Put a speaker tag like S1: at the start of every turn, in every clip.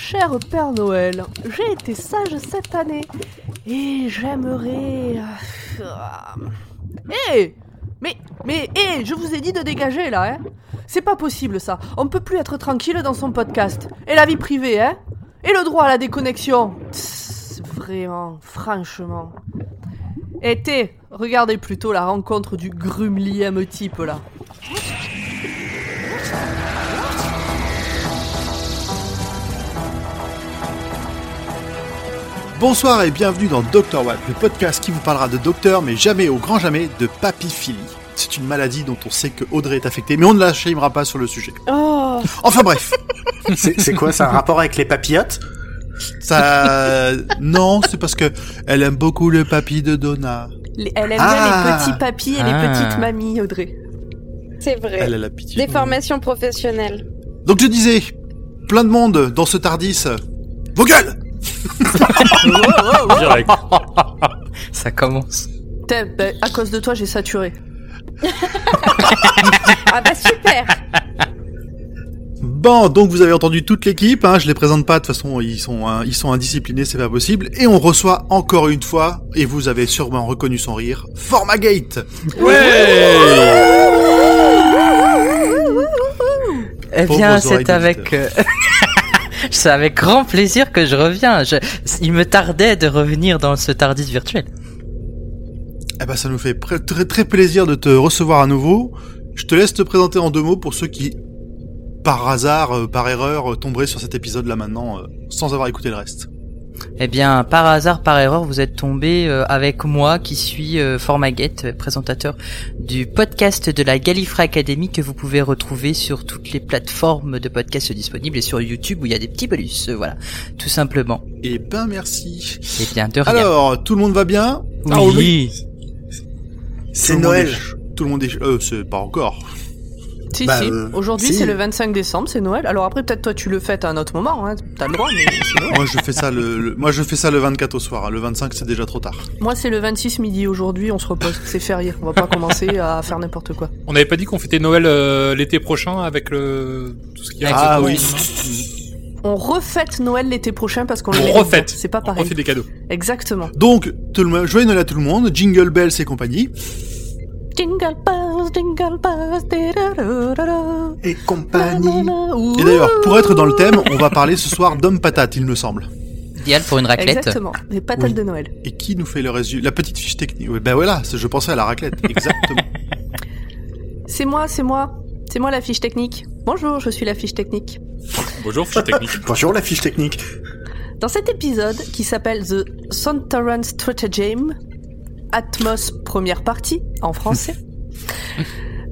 S1: Cher Père Noël, j'ai été sage cette année et j'aimerais. Hé Mais, mais, hé, je vous ai dit de dégager là, hein C'est pas possible ça. On peut plus être tranquille dans son podcast. Et la vie privée, hein Et le droit à la déconnexion. Vraiment, franchement. Été, regardez plutôt la rencontre du grumlième type là.
S2: Bonsoir et bienvenue dans Dr Watt, le podcast qui vous parlera de docteur, mais jamais, au grand jamais, de papiphilie. C'est une maladie dont on sait que Audrey est affectée, mais on ne la shamera pas sur le sujet.
S1: Oh
S2: Enfin bref,
S3: C'est quoi, ça a un rapport avec les papillotes?
S2: Ça... Non, c'est parce que elle aime beaucoup le papy de Donna.
S1: Les- Elle aime
S3: Ah.
S1: bien les petits papis et les
S4: Ah.
S1: petites mamies, Audrey.
S5: C'est vrai.
S2: Elle a la pitié.
S5: Des formations professionnelles.
S2: Donc je disais, plein de monde dans ce Tardis. Vos gueules
S4: Direct. Ça commence.
S1: Ben, à cause de toi, j'ai saturé.
S5: Ah bah super
S2: Bon, donc vous avez entendu toute l'équipe, hein, je les présente pas, de toute façon ils sont, hein, ils sont indisciplinés, c'est pas possible. Et on reçoit encore une fois, et vous avez sûrement reconnu son rire, Formagate
S4: Eh
S2: Pauvres
S4: bien, c'est avec, euh, c'est avec grand plaisir que je reviens. Il me tardait de revenir dans ce Tardis virtuel.
S2: Eh ben ça nous fait très très plaisir de te recevoir à nouveau. Je te laisse te présenter en deux mots pour ceux qui, par hasard, euh, par erreur, euh, tomberaient sur cet épisode là maintenant, euh, sans avoir écouté le reste.
S4: Eh bien, par hasard, par erreur, vous êtes tombé euh, avec moi, qui suis euh, Formaguette, euh, présentateur du podcast de la Gallifrey Academy que vous pouvez retrouver sur toutes les plateformes de podcasts disponibles et sur YouTube où il y a des petits bonus. euh, voilà, tout simplement.
S2: Eh ben merci.
S4: Eh bien, de rien.
S2: Alors, tout le monde va bien?
S4: Oui.
S2: Ah oui.
S3: C'est Noël.
S2: est Tout le monde est... Euh, c'est pas encore.
S1: Si,
S3: Bah,
S1: si.
S3: euh,
S1: Aujourd'hui,
S3: si.
S1: c'est le 25 décembre, c'est Noël. Alors après, peut-être toi, tu le fêtes à un autre moment, hein. T'as le droit, mais c'est Noël.
S2: Moi je fais ça le, le- moi je fais ça le 24 au soir. hein. Le 25 c'est déjà trop tard.
S1: Moi, c'est le 26 midi aujourd'hui, on se repose. C'est férié. On va pas commencer à faire n'importe quoi.
S6: On n'avait pas dit qu'on fêtait Noël euh, l'été prochain avec le tout ce qui a
S2: Ah
S6: avec
S2: oui.
S1: On refête Noël l'été prochain parce qu'on le
S6: On refête.
S1: C'est pas
S6: On
S1: pareil.
S6: refait des cadeaux.
S1: Exactement.
S2: Donc, tout le, joyeux Noël à tout le monde, Jingle Bells et compagnie.
S1: Jingle bells, jingle bells.
S3: Et compagnie.
S2: Et d'ailleurs, pour être dans le thème, on va parler ce soir d'homme patate, il me semble.
S4: Idéal pour une raclette.
S1: Exactement. Des patates
S2: Oui.
S1: de Noël.
S2: Et qui nous fait le résumé La petite fiche technique? Oui, ben voilà, je pensais à la raclette. Exactement.
S1: C'est moi, c'est moi. C'est moi la fiche technique. Bonjour, je suis la fiche technique.
S6: Bonjour, fiche technique.
S3: Bonjour la fiche technique.
S1: Dans cet épisode qui s'appelle The Sontaran Stratagem, Atmos première partie en français.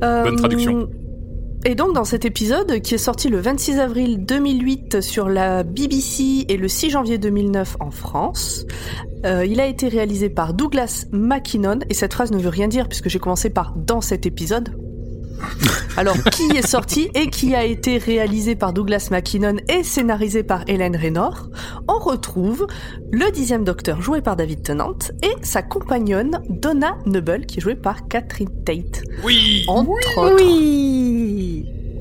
S1: Euh,
S6: Bonne traduction.
S1: Et donc dans cet épisode qui est sorti le 26 avril 2008 sur la BBC et le 6 janvier 2009 en France, euh, il a été réalisé par Douglas Mackinnon et cette phrase ne veut rien dire puisque j'ai commencé par dans cet épisode. Alors, qui est sorti et qui a été réalisé par Douglas Mackinnon et scénarisé par Hélène Raynor? On retrouve le dixième docteur joué par David Tennant et sa compagnonne Donna Noble qui est jouée par Catherine Tate.
S6: Oui.
S1: Entre autres.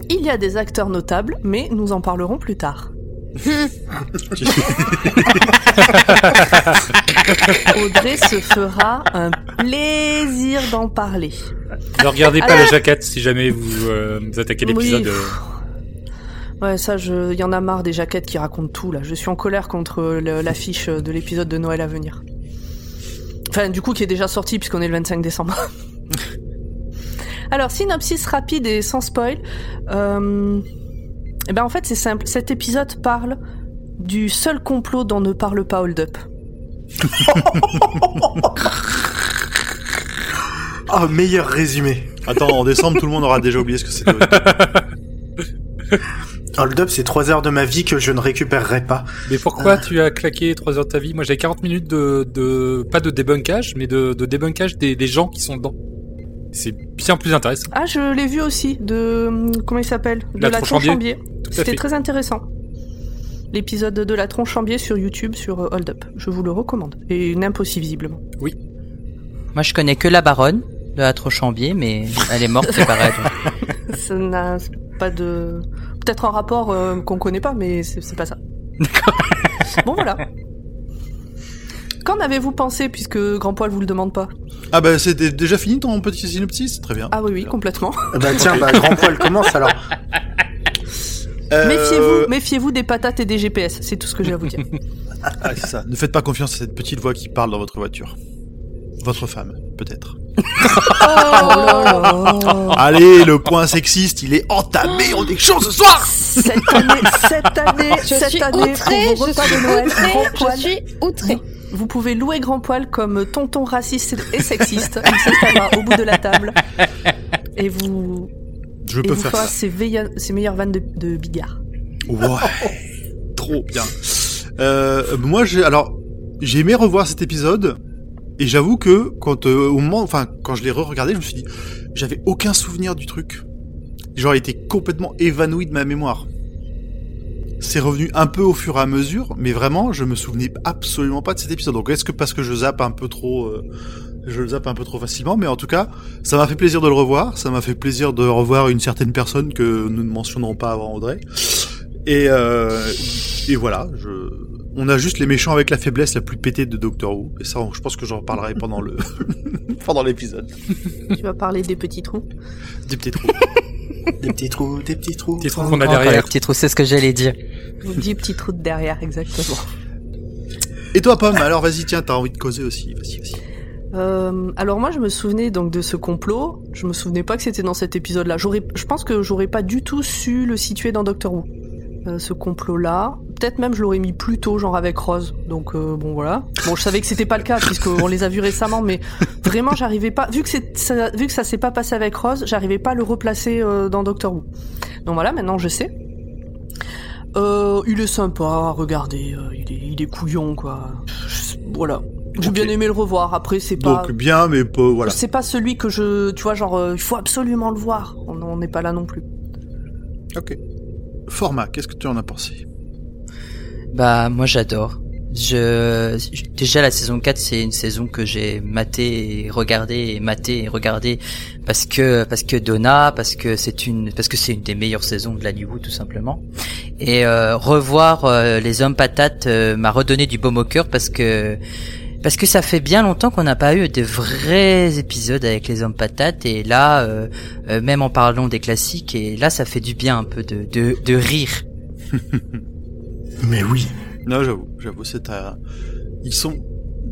S1: Il y a des acteurs notables, mais nous en parlerons plus tard. Audrey se fera un plaisir d'en parler.
S6: Ne regardez pas
S1: Alors-
S6: la jaquette si jamais vous, euh, vous attaquez l'épisode.
S1: Oui.
S6: euh,
S1: Ouais, ça, je, y en a marre des jaquettes qui racontent tout, là. Je suis en colère contre l'affiche de l'épisode de Noël à venir. Enfin, du coup, qui est déjà sorti puisqu'on est le 25 décembre. Alors, synopsis rapide et sans spoil. Euh... Eh ben, en fait, c'est simple. Cet épisode parle du seul complot dont ne parle pas Hold Up.
S3: Oh, meilleur résumé.
S2: Attends, en décembre, tout le monde aura déjà oublié ce que c'était.
S3: Hold up, c'est 3 heures de ma vie que je ne récupérerai pas.
S6: Mais pourquoi tu as claqué 3 heures de ta vie? Moi j'ai 40 minutes de, de pas de débunkage, mais de, de débunkage des, des gens qui sont dedans. C'est bien plus intéressant.
S1: Ah, je l'ai vu aussi, de... Comment il s'appelle? De
S6: La
S1: la C'était très intéressant. L'épisode de la Tronchambier sur YouTube sur euh, Hold Up. Je vous le recommande. Et n'impossible visiblement.
S4: Moi, je connais que la baronne de la Trochambier, mais elle est morte, c'est pareil.
S1: Ça n'a pas de... Peut-être un rapport euh, qu'on connaît pas, mais c'est c'est pas ça. bon voilà. Qu'en avez-vous pensé puisque Grand Poil vous le demande pas?
S2: Ah bah c'était déjà fini ton petit synopsis? Très bien.
S1: Ah oui oui complètement.
S3: Bah tiens, bah grand poil commence alors.
S2: Euh,
S1: Méfiez-vous, méfiez-vous des patates et des GPS, c'est tout ce que j'ai à vous dire.
S2: Ah, c'est ça. Ne faites pas confiance à cette petite voix qui parle dans votre voiture. Votre femme, peut-être.
S1: Oh
S2: Allez, le point sexiste, il est entamé. On est chaud ce soir.
S1: Cette année, cette année,
S5: Je
S1: cette
S5: suis
S1: année,
S5: je suis
S1: Noël,
S5: je outrée.
S1: vous pouvez louer Grand Poil comme tonton raciste et sexiste. Il s'installera au bout de la table et vous,
S2: Je
S1: et
S2: peux
S1: vous
S2: faire
S1: fera
S2: ça.
S1: ses, veilla- ses meilleures vannes de, de bigard.
S2: Ouais. Trop bien. Euh, moi, j'ai alors j'ai aimé revoir cet épisode et j'avoue que quand euh, au moment, enfin quand je l'ai re-regardé, je me suis dit j'avais aucun souvenir du truc. Genre, il était complètement évanoui de ma mémoire. C'est revenu un peu au fur et à mesure, mais vraiment, je me souvenais absolument pas de cet épisode. Donc, est-ce que parce que je zappe un peu trop, euh, je le zappe un peu trop facilement, mais en tout cas, ça m'a fait plaisir de le revoir. Ça m'a fait plaisir de revoir une certaine personne que nous ne mentionnerons pas avant Audrey. Et, euh, et voilà, je... on a juste les méchants avec la faiblesse la plus pétée de Doctor Who. Et ça, je pense que j'en reparlerai pendant le pendant l'épisode.
S1: Tu vas parler des petits trous.
S2: Des petits trous.
S3: Des petits trous, des petits trous.
S6: Petit trou qu'on a derrière.
S4: petits trous, c'est ce que j'allais dire.
S1: Dix petits trous de derrière, exactement.
S2: Et toi, Pomme, alors vas-y, tiens, t'as envie de causer aussi. Vas-y, vas-y.
S1: Euh, alors moi je me souvenais donc de ce complot. Je me souvenais pas que c'était dans cet épisode-là. Je pense que j'aurais pas du tout su le situer dans Doctor Who. Euh, ce complot-là. Peut-être même je l'aurais mis plus tôt, genre avec Rose. Donc euh, bon voilà. Bon je savais que c'était pas le cas puisqu'on les a vus récemment, mais vraiment j'arrivais pas. Vu que ça, vu ça s'est pas passé avec Rose, j'arrivais pas à le replacer dans Doctor Who. Donc voilà, maintenant je sais. Il est sympa, regardez, il, est, il est couillon quoi. Voilà. J'ai bien aimé le revoir. Après c'est pas.
S2: Donc bien, mais pas, voilà.
S1: C'est pas celui que je, tu vois, genre, euh, il faut absolument le voir. On n'est pas là non plus.
S2: Ok. Format, qu'est-ce que tu en as pensé?
S4: Bah moi j'adore. Je déjà la saison 4 c'est une saison que j'ai maté et regardé et maté et regardé parce que parce que Donna parce que c'est une parce que c'est une des meilleures saisons de la New Who, tout simplement. Et euh, revoir euh, les hommes patates euh, m'a redonné du baume au cœur parce que parce que ça fait bien longtemps qu'on n'a pas eu de vrais épisodes avec les hommes patates et là euh, euh, même en parlant des classiques et là ça fait du bien un peu de de, de rire.
S3: Mais oui.
S2: Non, j'avoue, j'avoue, c'est à... ils sont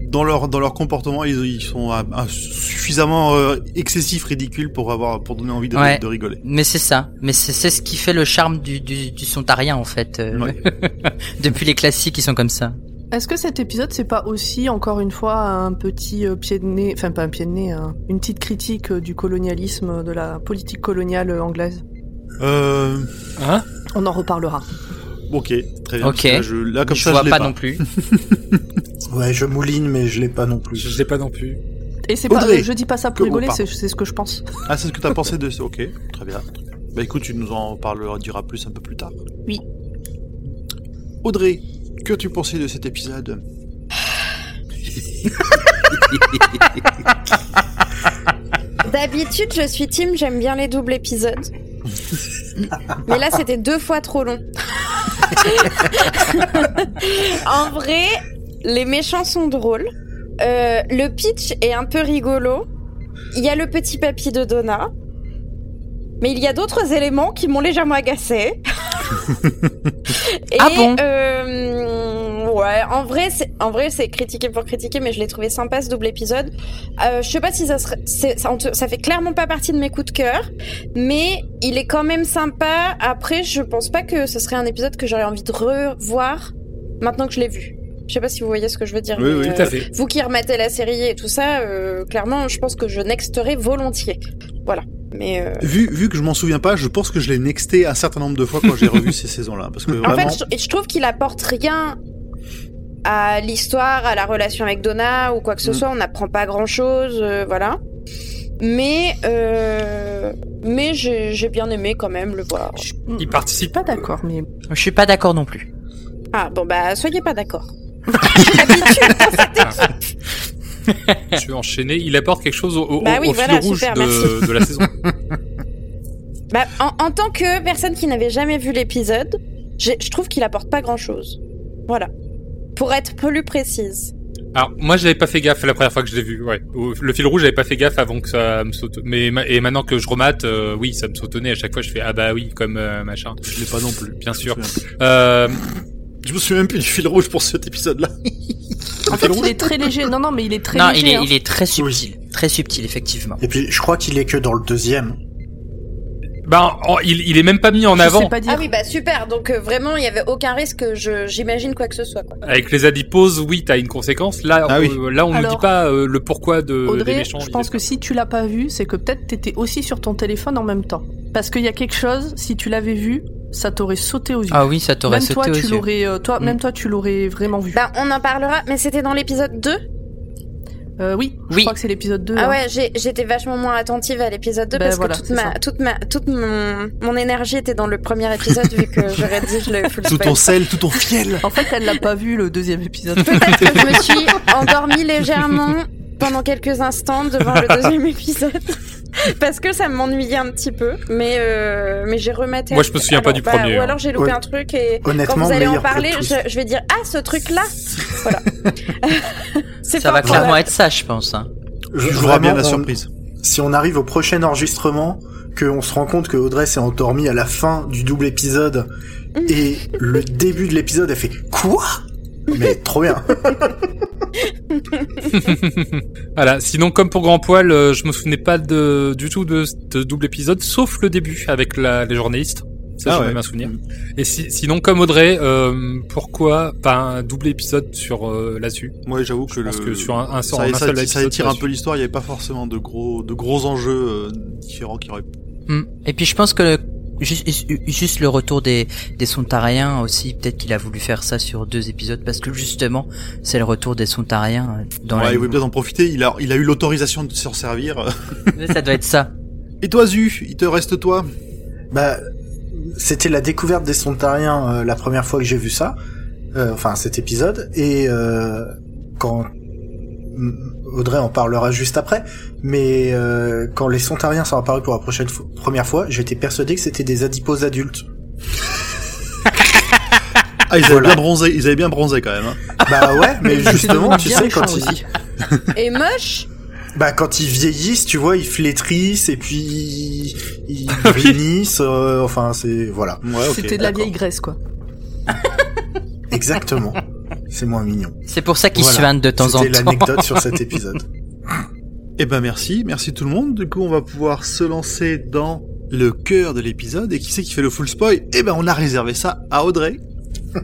S2: dans leur dans leur comportement, ils, ils sont à- à suffisamment euh, excessifs, ridicules pour avoir pour donner envie de,
S4: Ouais.
S2: de rigoler.
S4: Mais c'est ça. Mais c'est c'est ce qui fait le charme du, du, du sontarien en fait. euh,
S2: Ouais.
S4: Depuis les classiques, ils sont comme ça.
S1: Est-ce que cet épisode, c'est pas aussi, encore une fois, un petit euh, pied de nez, enfin pas un pied de nez, un- une petite critique euh, du colonialisme, euh, de la politique coloniale anglaise?
S2: Euh,
S6: Hein?
S1: On en reparlera.
S2: ok, très bien.
S4: Ok.
S2: Là, je, là comme
S4: je
S2: ça,
S4: vois
S2: je
S4: pas,
S2: pas.
S4: non plus.
S3: Ouais, je mouline, mais je l'ai pas non plus.
S6: Je l'ai pas non plus.
S1: Et c'est pas,
S2: Audrey.
S1: je dis pas ça pour rigoler, c'est ce que je pense.
S2: Ah, c'est ce que t'as pensé de Ok, très bien. très bien. Bah écoute, tu nous en parleras, diras plus un peu plus tard.
S1: Oui.
S2: Audrey, que as-tu pensé de cet épisode?
S5: D'habitude, je suis team, j'aime bien les doubles épisodes. Mais là, c'était deux fois trop long. en vrai, les méchants sont drôles. Euh, le pitch est un peu rigolo. Il y a le petit papy de Donna. Mais il y a d'autres éléments qui m'ont légèrement agacé. Et,
S4: Ah bon
S5: euh, Ouais, en vrai, c'est en vrai c'est critiqué pour critiquer, mais je l'ai trouvé sympa ce double épisode. Euh, je sais pas si ça serait, ça, ça fait clairement pas partie de mes coups de cœur, mais il est quand même sympa. Après, je pense pas que ce serait un épisode que j'aurais envie de revoir maintenant que je l'ai vu. Je sais pas si vous voyez ce que je veux dire.
S2: Oui, oui,
S5: euh,
S6: Tout à fait.
S5: vous qui remettez la série et tout ça, euh, clairement, je pense que je nexterai volontiers. Voilà. Mais euh,
S2: vu, vu que je m'en souviens pas, je pense que je l'ai nexté un certain nombre de fois quand j'ai revu ces saisons-là. Parce que
S5: En
S2: vraiment...
S5: fait, je, je trouve qu'il apporte rien à l'histoire, à la relation avec Donna ou quoi que ce
S2: Mm.
S5: soit. On n'apprend pas grand-chose, euh, voilà. Mais euh, mais j'ai j'ai bien aimé quand même le voir.
S6: Il participe
S1: Pas d'accord, mais
S4: Je suis pas d'accord non plus.
S5: Ah bon bah soyez pas d'accord.
S6: Je vais enchaîner? Il apporte quelque chose au, au-
S5: Bah oui,
S6: au
S5: voilà,
S6: fil rouge
S5: super,
S6: de, la saison.
S5: Bah, en, en tant que personne qui n'avait jamais vu l'épisode, j'ai- je trouve qu'il apporte pas grand-chose. Voilà. Pour être plus précise.
S6: Alors moi j'avais pas fait gaffe la première fois que je l'ai vu. Ouais. Le fil rouge j'avais pas fait gaffe avant que ça me saute. Mais ma- et maintenant que je remate, euh, oui ça me sautonnait à chaque fois. Je fais ah bah oui comme euh, machin.
S2: Je l'ai pas non plus.
S6: Bien sûr. Euh,
S2: Je me souviens même plus du fil rouge pour cet épisode-là.
S1: En fait, il est très léger. Non, non, mais il est très
S4: non,
S1: léger.
S4: il est,
S1: hein.
S4: il est très subtil. Très subtil, effectivement.
S3: Et puis, je crois qu'il est que dans le deuxième.
S6: bah en- il, il est même pas mis en
S1: Je
S6: avant.
S1: sais pas dire.
S5: Ah oui, bah super. Donc euh, vraiment, il y avait aucun risque j'imagine quoi que ce soit. Quoi.
S6: Avec les adiposes, oui, t'as une conséquence. Là,
S2: Ah oui.
S6: euh, là, on nous
S1: Alors,
S6: dit pas euh, le pourquoi de des
S1: Audrey,
S6: méchants.
S1: je pense que si tu l'as pas vu, c'est que peut-être t'étais aussi sur ton téléphone en même temps. Parce qu'il y a quelque chose, si tu l'avais vu, ça t'aurait sauté aux yeux.
S4: Ah oui, ça t'aurait
S1: même toi,
S4: sauté aux
S1: tu
S4: yeux.
S1: l'aurais, euh, toi,
S4: Mm.
S1: même toi, tu l'aurais vraiment vu.
S5: Bah on en parlera. Mais c'était dans l'épisode 2
S1: Euh, oui, je
S4: Oui.
S1: crois que c'est l'épisode 2.
S5: Ah
S1: hein.
S5: ouais, j'ai- j'étais vachement moins attentive à l'épisode 2
S1: Ben
S5: parce
S1: voilà,
S5: que toute ma, toute ma, toute mon, mon énergie était dans le premier épisode vu que j'aurais dit je le full
S2: Tout ton sel, tout ton fiel.
S1: En fait, elle l'a pas vu le deuxième épisode.
S5: Peut-être que je me suis endormie légèrement pendant quelques instants devant le deuxième épisode. Parce que ça m'ennuyait un petit peu, mais euh, mais j'ai rematé.
S6: Moi, je me souviens pas du
S5: bah,
S6: premier,
S5: Ou
S6: hein.
S5: alors j'ai loupé
S3: Ouais.
S5: un truc et quand vous allez en parler, je, je vais dire ah ce truc là, voilà.
S4: Ça
S5: pas
S4: va clairement être ça, je pense. hein.
S3: Je-
S2: joueras bien la
S3: on-
S2: surprise.
S3: si on arrive au prochain enregistrement, qu'on se rend compte que Audrey s'est endormie à la fin du double épisode, et le début de l'épisode, elle fait Quoi? Mais trop bien.
S6: Voilà. Sinon, comme pour Grand Poil, euh, je me souvenais pas de, du tout de ce double épisode, sauf le début avec la, les journalistes. Ça,
S2: Ah
S6: j'ai
S2: ouais.
S6: même un souvenir. Et si- sinon, comme Audrey, euh, pourquoi pas un double épisode sur euh, là-dessus
S2: Moi, j'avoue que
S6: Je pense
S2: le...
S6: que sur un, un,
S2: ça,
S6: un
S2: ça-
S6: seul
S2: ça
S6: épisode,
S2: étire un peu l'histoire. Il n'y avait pas forcément de gros, de gros enjeux euh, différents qui auraient.
S4: Hmm. Et puis je pense que juste, juste le retour des, des Sontariens aussi, peut-être qu'il a voulu faire ça sur deux épisodes parce que justement c'est le retour des Sontariens dans
S2: ouais,
S4: la.
S2: il voulait peut-être en profiter. Il a, il a eu l'autorisation de s'en servir.
S4: ça doit être ça.
S2: Et toi, Zu, il te reste toi?
S3: Bah, c'était la découverte des Sontariens euh, la première fois que j'ai vu ça, euh, enfin cet épisode, et euh, quand Audrey en parlera juste après, mais euh, quand les Sontariens sont apparus pour la prochaine fo- première fois, j'étais persuadé que c'était des adiposes adultes.
S2: Ah, ils avaient
S3: Voilà.
S2: bien bronzé. Ils avaient bien bronzé quand même. hein.
S3: Bah ouais, mais justement, tu sais quand ils.
S5: Et moche?
S3: bah quand ils vieillissent, tu vois, ils flétrissent et puis ils, brunissent, euh, enfin c'est voilà,
S2: Ouais.
S1: C'était de la vieille Grèce, quoi.
S3: exactement. C'est moins mignon.
S4: C'est pour ça qu'ils
S3: Voilà.
S4: suintent de temps en
S3: C'était
S4: temps.
S3: l'anecdote sur cet épisode.
S2: Eh ben merci, merci tout le monde. Du coup, on va pouvoir se lancer dans le cœur de l'épisode. Et qui c'est qui fait le full spoil? Eh ben, on a réservé ça à Audrey.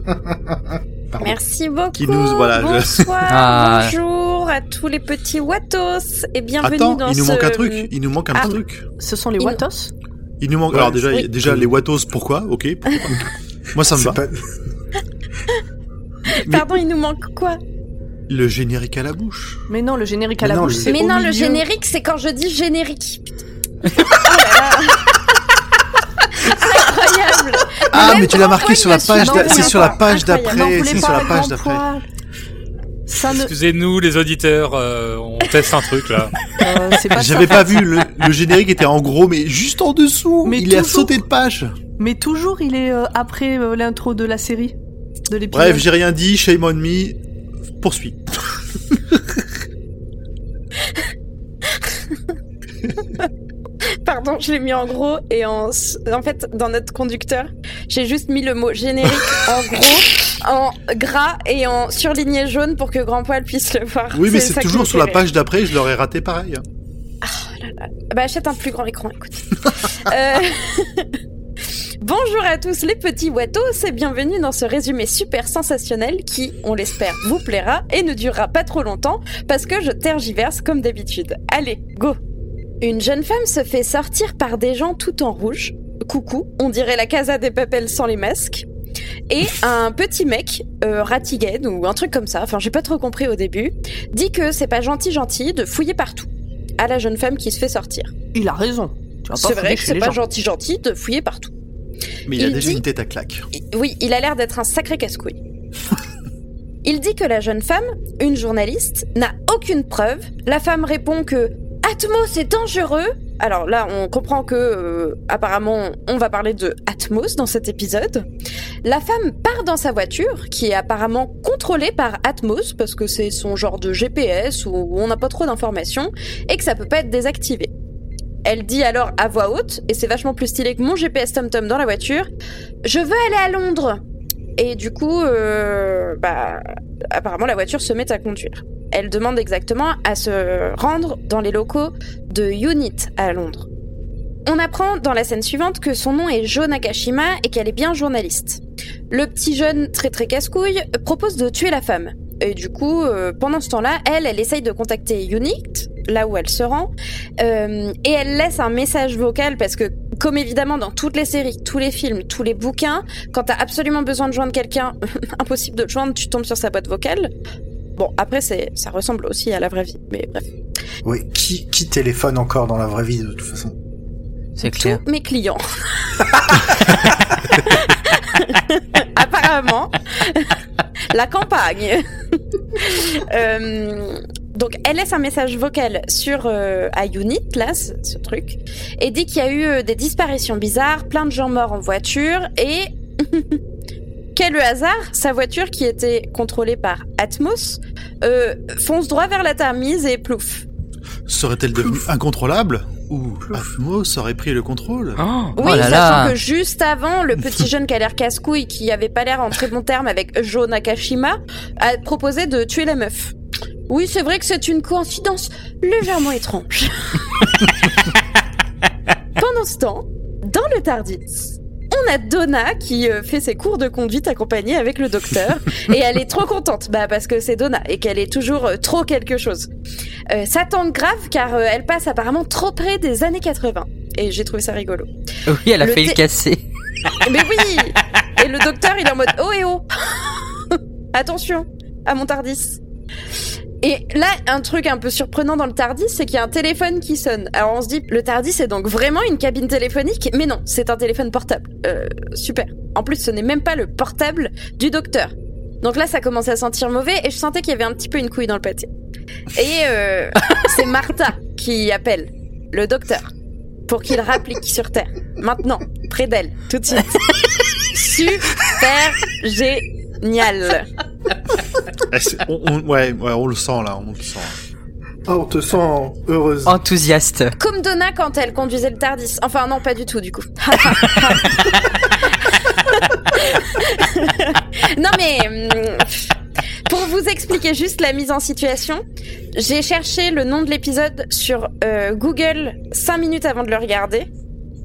S3: Pardon.
S5: Merci beaucoup.
S2: Qui nous- voilà, je-
S5: Bonsoir,
S4: Ah.
S5: bonjour à tous les petits Watos et bienvenue
S2: Attends,
S5: dans
S2: il nous
S5: ce...
S2: manque un truc. Il nous manque un
S5: Ah.
S2: petit truc.
S1: Ce sont les
S5: Il-
S1: Watos
S2: Il nous manque.
S3: Ouais,
S2: alors déjà,
S5: oui.
S2: déjà les Watos. Pourquoi? Ok. pourquoi? Moi, ça me va.
S3: pas-
S5: Pardon, il nous manque quoi
S2: Le générique à la bouche.
S1: Mais non, le générique à
S3: Mais
S1: la
S3: non,
S1: bouche,
S3: le-
S1: c'est
S5: Mais
S1: au
S5: non, le
S1: milieu.
S5: générique, c'est quand je dis générique. Oh là. Incroyable.
S2: Ah, mais tu l'as marqué sur la page. d'a- C'est sur la page d'après. C'est sur la page d'après.
S1: poil. Ça ne...
S6: Excusez-nous, les auditeurs, euh, on teste un truc là.
S1: euh, c'est pas
S2: J'avais pas vu. Le, le générique était en gros, mais juste en dessous.
S1: Mais
S2: il est à
S1: toujours.
S2: sauter de page.
S1: Mais toujours, il est euh, après euh, l'intro de la série, de l'épisode.
S2: Bref, j'ai rien dit. Shame on me. Poursuis.
S5: Pardon, je l'ai mis en gros et en, en fait, dans notre conducteur, j'ai juste mis le mot générique en gros, en gras et en surligné jaune pour que Grand Poil puisse le voir.
S2: Oui, mais c'est toujours sur la page d'après. Je l'aurais raté pareil.
S5: rire. Bah, achète un plus grand écran, écoute. Euh, Bonjour à tous les petits Watos et bienvenue dans ce résumé super sensationnel qui, on l'espère, vous plaira et ne durera pas trop longtemps parce que je tergiverse comme d'habitude. Allez, go Une jeune femme se fait sortir par des gens tout en rouge. Coucou, on dirait la Casa des Papels sans les masques. Et un petit mec, euh, Ratigan ou un truc comme ça, enfin j'ai pas trop compris au début, dit que c'est pas gentil gentil de fouiller partout. À la jeune femme qui se fait sortir.
S1: Il a raison.
S5: C'est vrai que c'est pas
S1: gens.
S5: gentil gentil de fouiller partout.
S2: Mais il a déjà
S5: dit-
S2: une tête à claque.
S5: Oui, il a l'air d'être un sacré casse-couille. il dit que la jeune femme, une journaliste, n'a aucune preuve. La femme répond que Atmo c'est dangereux alors là, on comprend que euh, apparemment, on va parler de Atmos dans cet épisode. La femme part dans sa voiture, qui est apparemment contrôlée par Atmos parce que c'est son genre de GPS où on n'a pas trop d'informations et que ça peut pas être désactivé. Elle dit alors à voix haute, et c'est vachement plus stylé que mon GPS TomTom dans la voiture, je veux aller à Londres. Et du coup, euh, bah, apparemment la voiture se met à conduire. Elle demande exactement à se rendre dans les locaux de Unit à Londres. On apprend dans la scène suivante que son nom est Jo Nakashima et qu'elle est bien journaliste. Le petit jeune très très casse-couille propose de tuer la femme. Et du coup, euh, pendant ce temps-là, elle, elle essaye de contacter Unit, là où elle se rend, euh, et elle laisse un message vocal parce que, comme évidemment dans toutes les séries, tous les films, tous les bouquins, quand t'as absolument besoin de joindre quelqu'un, impossible de le joindre, tu tombes sur sa boîte vocale. Bon, après, c'est, ça ressemble aussi à la vraie vie, mais bref.
S3: Oui, qui, qui téléphone encore dans la vraie vie de toute façon?
S4: C'est clair.
S5: Tous mes clients. Apparemment, la campagne. Euh, donc, elle laisse un message vocal sur euh, à Unit, là, ce, ce truc, et dit qu'il y a eu euh, des disparitions bizarres, plein de gens morts en voiture, et quel hasard, sa voiture qui était contrôlée par Atmos euh, fonce droit vers la Tamise et plouf.
S2: Serait-elle devenue incontrôlable Ou Atmos aurait pris le contrôle?
S4: Oh,
S5: Oui,
S4: oh là
S5: sachant
S4: là.
S5: que juste avant, le petit jeune qui a l'air casse-couille, qui avait pas l'air en très bon terme avec Jo Nakashima, a proposé de tuer la meuf. Oui, c'est vrai que c'est une coïncidence légèrement étrange. Pendant ce temps, dans le Tardis, on a Donna qui euh, fait ses cours de conduite accompagnée avec le docteur et elle est trop contente bah parce que c'est Donna et qu'elle est toujours euh, trop quelque chose. Euh, ça tente grave car euh, elle passe apparemment trop près des années 80 et j'ai trouvé ça rigolo.
S4: Oui, elle a
S5: Le
S4: failli le casser.
S5: Mais oui Et le docteur, il est en mode Oh et oh Attention à mon Tardis. Et là, un truc un peu surprenant dans le Tardis, c'est qu'il y a un téléphone qui sonne. Alors on se dit, le Tardis c'est donc vraiment une cabine téléphonique, mais non, c'est un téléphone portable. Euh, super. En plus, ce n'est même pas le portable du docteur. Donc là, ça commence à sentir mauvais et je sentais qu'il y avait un petit peu une couille dans le pâté. Et euh, c'est Martha qui appelle le docteur pour qu'il rapplique sur Terre. Maintenant, près d'elle, tout de suite. Super génial.
S2: Eh, c'est- on, on- ouais, ouais, on le sent là, on le sent.
S3: Oh, on te sent heureuse.
S4: Enthousiaste.
S5: Comme Donna quand elle conduisait le Tardis. Enfin non, pas du tout du coup. non mais hum, pour vous expliquer juste la mise en situation, j'ai cherché le nom de l'épisode sur euh, Google 5 minutes avant de le regarder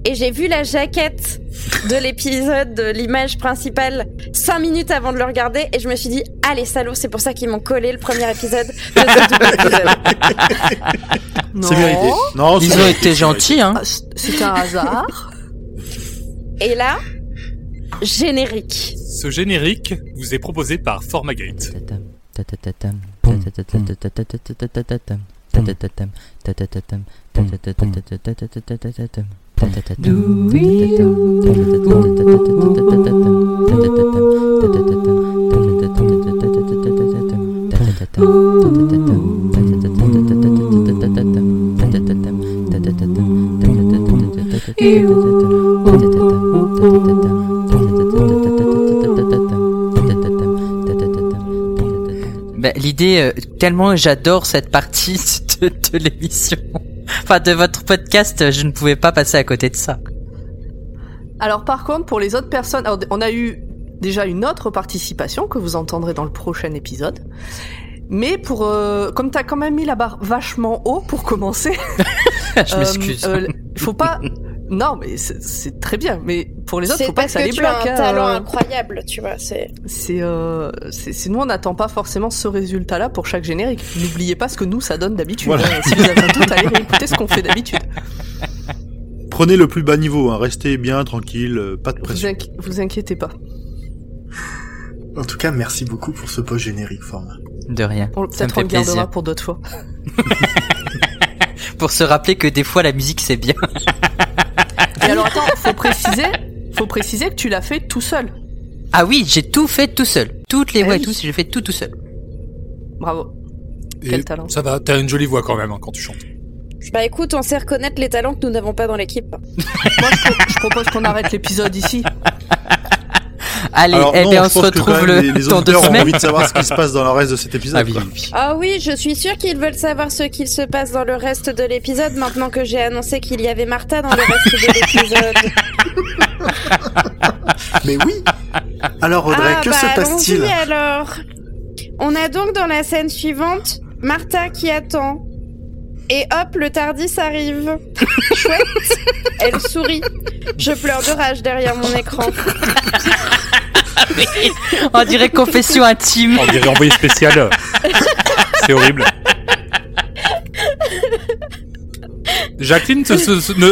S5: et j'ai vu la jaquette de l'épisode, de l'image principale 5 minutes avant de le regarder et je me suis dit allez salaud, c'est pour ça qu'ils m'ont collé le premier épisode.
S2: C'est mérité. Non,
S4: Ils ont été gentils, hein.
S1: Ah, C'est un hasard.
S5: Et là, générique.
S6: Ce générique vous est proposé par Formagate.
S4: Bah, L'idée, euh, tellement j'adore cette partie de, de l'émission, enfin de votre podcast, je ne pouvais pas passer à côté de ça.
S1: Alors par contre, pour les autres personnes, alors, on a eu déjà une autre participation que vous entendrez dans le prochain épisode. Mais pour, euh, comme t'as quand même mis la barre vachement haut pour commencer,
S4: je
S1: euh,
S4: m'excuse.
S1: euh, faut pas. Non, mais c'est- c'est très bien. Mais pour les autres,
S5: C'est
S1: faut pas que ça
S5: que
S1: les
S5: tu
S1: bloque.
S5: as un
S1: hein,
S5: talent
S1: euh,
S5: incroyable, tu vois. C'est
S1: C'est, euh, c'est, c'est- nous on n'attend pas forcément ce résultat-là pour chaque générique. N'oubliez pas ce que nous ça donne d'habitude.
S2: Voilà.
S1: hein. Si vous avez un doute, allez réécouter ce qu'on fait d'habitude.
S2: Prenez le plus bas niveau, hein. restez bien, tranquille, euh, pas de
S1: Vous,
S2: pression.
S1: inqui- vous inquiétez pas.
S3: En tout cas, merci beaucoup pour ce post générique format.
S4: De rien.
S1: On- Peut-être on le gardera
S4: plaisir.
S1: pour d'autres fois.
S4: Pour se rappeler que des fois la musique c'est bien.
S1: Et alors attends, faut préciser, faut préciser que tu l'as fait tout seul.
S4: Ah oui, j'ai tout fait tout seul. Toutes les
S1: Eh
S4: voix et
S1: oui.
S4: tout, j'ai fait tout tout seul.
S1: Bravo.
S6: Et
S1: Quel talent.
S6: Ça va, t'as une jolie voix quand même hein, quand tu chantes.
S5: Bah écoute, on sait reconnaître les talents que nous n'avons pas dans l'équipe.
S1: Moi, je, pro- je propose qu'on arrête l'épisode ici.
S4: Allez,
S2: Alors,
S4: eh
S2: non,
S4: bien, on se retrouve le
S2: les, les ont envie de savoir ce qui se passe dans le reste de cet épisode.
S4: Ah oui, oui.
S5: Ah oui, je suis sûre qu'ils veulent savoir ce qu'il se passe dans le reste de l'épisode maintenant que j'ai annoncé qu'il y avait Martha dans le reste de l'épisode.
S3: Mais oui. Alors Audrey,
S5: ah,
S3: que
S5: bah,
S3: se passe-t-il?
S5: allons-y, alors On a donc dans la scène suivante Martha qui attend. Et hop, le Tardis arrive. Chouette. Elle sourit. Je pleure de rage derrière mon écran.
S4: On dirait confession intime.
S6: On dirait envoyé spécial. C'est horrible. Jacqueline, se, se- se- ne...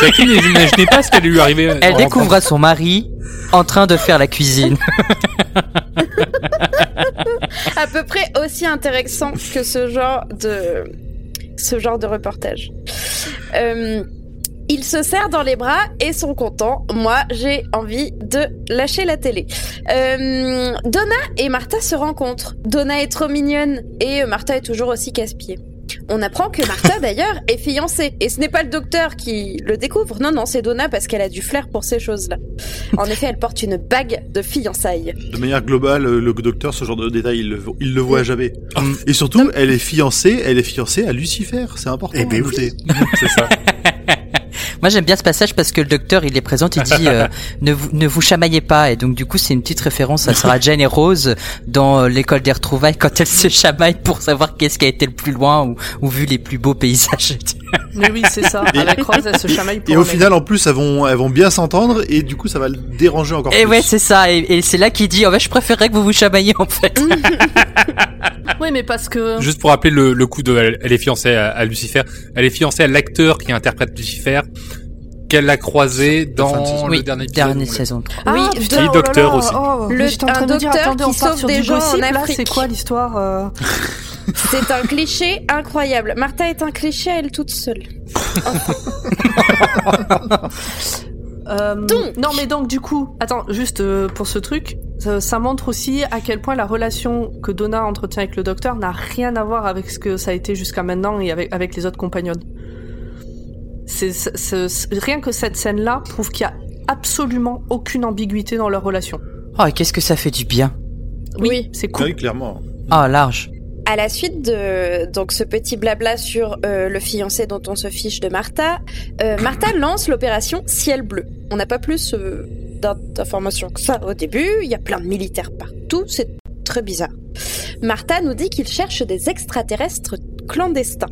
S6: Jacqueline n'imaginait pas ce qu'elle lui arrivait.
S4: Elle découvre son mari en train de faire la cuisine.
S5: À peu près aussi intéressant que ce genre de ce genre de reportage. Euh, ils se serrent dans les bras et sont contents. Moi, j'ai envie de lâcher la télé. Euh, Donna et Martha se rencontrent. Donna est trop mignonne et Martha est toujours aussi casse-pied. On apprend que Martha, d'ailleurs, est fiancée. Et ce n'est pas le docteur qui le découvre. Non, non, c'est Donna parce qu'elle a du flair pour ces choses-là. En effet, elle porte une bague de fiançailles.
S2: De manière globale, le docteur, ce genre de détails, il le, il le voit jamais.
S4: Mm.
S2: Et surtout, elle est fiancée, elle est fiancée à Lucifer. C'est important.
S3: Eh ben
S2: à noter.
S6: C'est ça.
S4: Moi, j'aime bien ce passage parce que le docteur, il les présente, il dit euh, ne, vous, ne vous chamaillez pas. Et donc, du coup, c'est une petite référence à Sarah Jane et Rose dans euh, l'école des retrouvailles quand elles se chamaillent pour savoir qu'est-ce qui a été le plus loin ou, ou vu les plus beaux paysages.
S1: Mais oui, c'est ça.
S2: Et-
S1: Avec Rose, elle se chamaille pour
S2: Et au
S1: mec.
S2: final, en plus, elles vont, elles vont bien s'entendre et du coup, ça va le déranger encore
S4: Et
S2: plus.
S4: ouais, c'est ça. Et, et c'est là qu'il dit, oh, ben, je préférerais que vous vous chamailliez en fait.
S1: Oui, mais parce que...
S6: Juste pour rappeler le, le coup de, elle, elle est fiancée à, à Lucifer. Elle est fiancée à l'acteur qui interprète Lucifer, qu'elle a croisé dans le
S4: oui,
S6: dernier épisode.
S4: dernière saison.
S1: Ah,
S5: Oui,
S1: putain, oh
S6: docteur
S1: là,
S6: aussi.
S1: oh,
S5: Le-
S1: en
S5: un
S1: de me dire,
S5: docteur
S1: attendez,
S5: qui sauve des gens en
S1: gossip, là,
S5: Afrique.
S1: c'est quoi l'histoire euh
S5: C'est un cliché incroyable. Martha est un cliché à elle toute seule.
S1: Euh,
S5: Donc.
S1: Non, mais donc du coup, attends, juste euh, pour ce truc, ça, ça montre aussi à quel point la relation que Donna entretient avec le docteur n'a rien à voir avec ce que ça a été jusqu'à maintenant et avec, avec les autres compagnonnes. C'est, c'est- c'est- rien que cette scène-là prouve qu'il y a absolument aucune ambiguïté dans leur relation.
S4: Oh, et qu'est-ce que ça fait du bien.
S1: Oui,
S5: Oui.
S1: c'est cool.
S2: Oui, clairement.
S4: Ah, large.
S5: À la suite de donc ce petit blabla sur euh, le fiancé dont on se fiche de Martha, euh, Martha lance l'opération Ciel bleu. On n'a pas plus euh, d'in- d'informations que ça au début. Il y a plein de militaires partout. C'est très bizarre. Martha nous dit qu'il cherche des extraterrestres clandestins.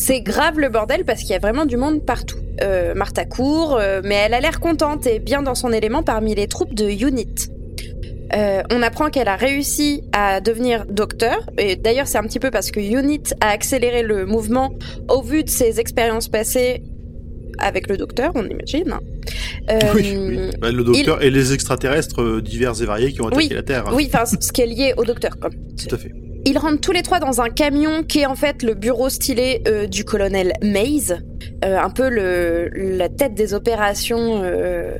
S5: C'est grave le bordel parce qu'il y a vraiment du monde partout. Euh, Martha court, euh, mais elle a l'air contente et bien dans son élément parmi les troupes de UNIT. Euh, on apprend qu'elle a réussi à devenir docteur, et d'ailleurs c'est un petit peu parce que UNIT a accéléré le mouvement au vu de ses expériences passées avec le docteur, on imagine. Euh,
S2: Oui, oui. Bah, le docteur et les extraterrestres divers et variés qui ont attaqué
S5: Oui.
S2: la Terre.
S5: Oui, enfin, ce qui est lié au docteur, comme.
S2: Tout à fait.
S5: Ils rentrent tous les trois dans un camion qui est en fait le bureau stylé euh, du colonel Mays, euh, un peu le, la tête des opérations. euh,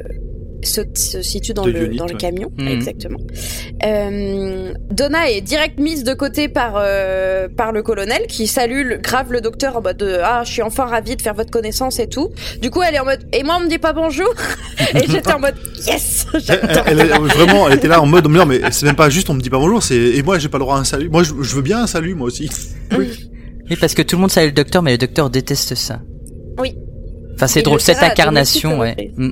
S5: se, se situe dans,
S2: De
S5: le,
S2: Unit,
S5: dans le
S2: ouais.
S5: camion,
S4: Mhm.
S5: exactement. Euh, Donna est direct mise de côté par euh, par le colonel qui salue le, grave le docteur en mode de, ah je suis enfin ravie de faire votre connaissance et tout. Du coup elle est en mode et moi on me dit pas bonjour? Et j'étais en mode yes
S2: Elle,
S5: j'adore.
S2: elle- elle- vraiment, elle était là en mode, non mais c'est même pas juste, on me dit pas bonjour, c'est et moi j'ai pas le droit à un salut. Moi je, je veux bien un salut moi aussi.
S4: Oui, parce que tout le monde salue le docteur, mais le docteur déteste ça.
S5: Oui.
S4: Enfin, c'est drôle, cette incarnation, ouais. Mm.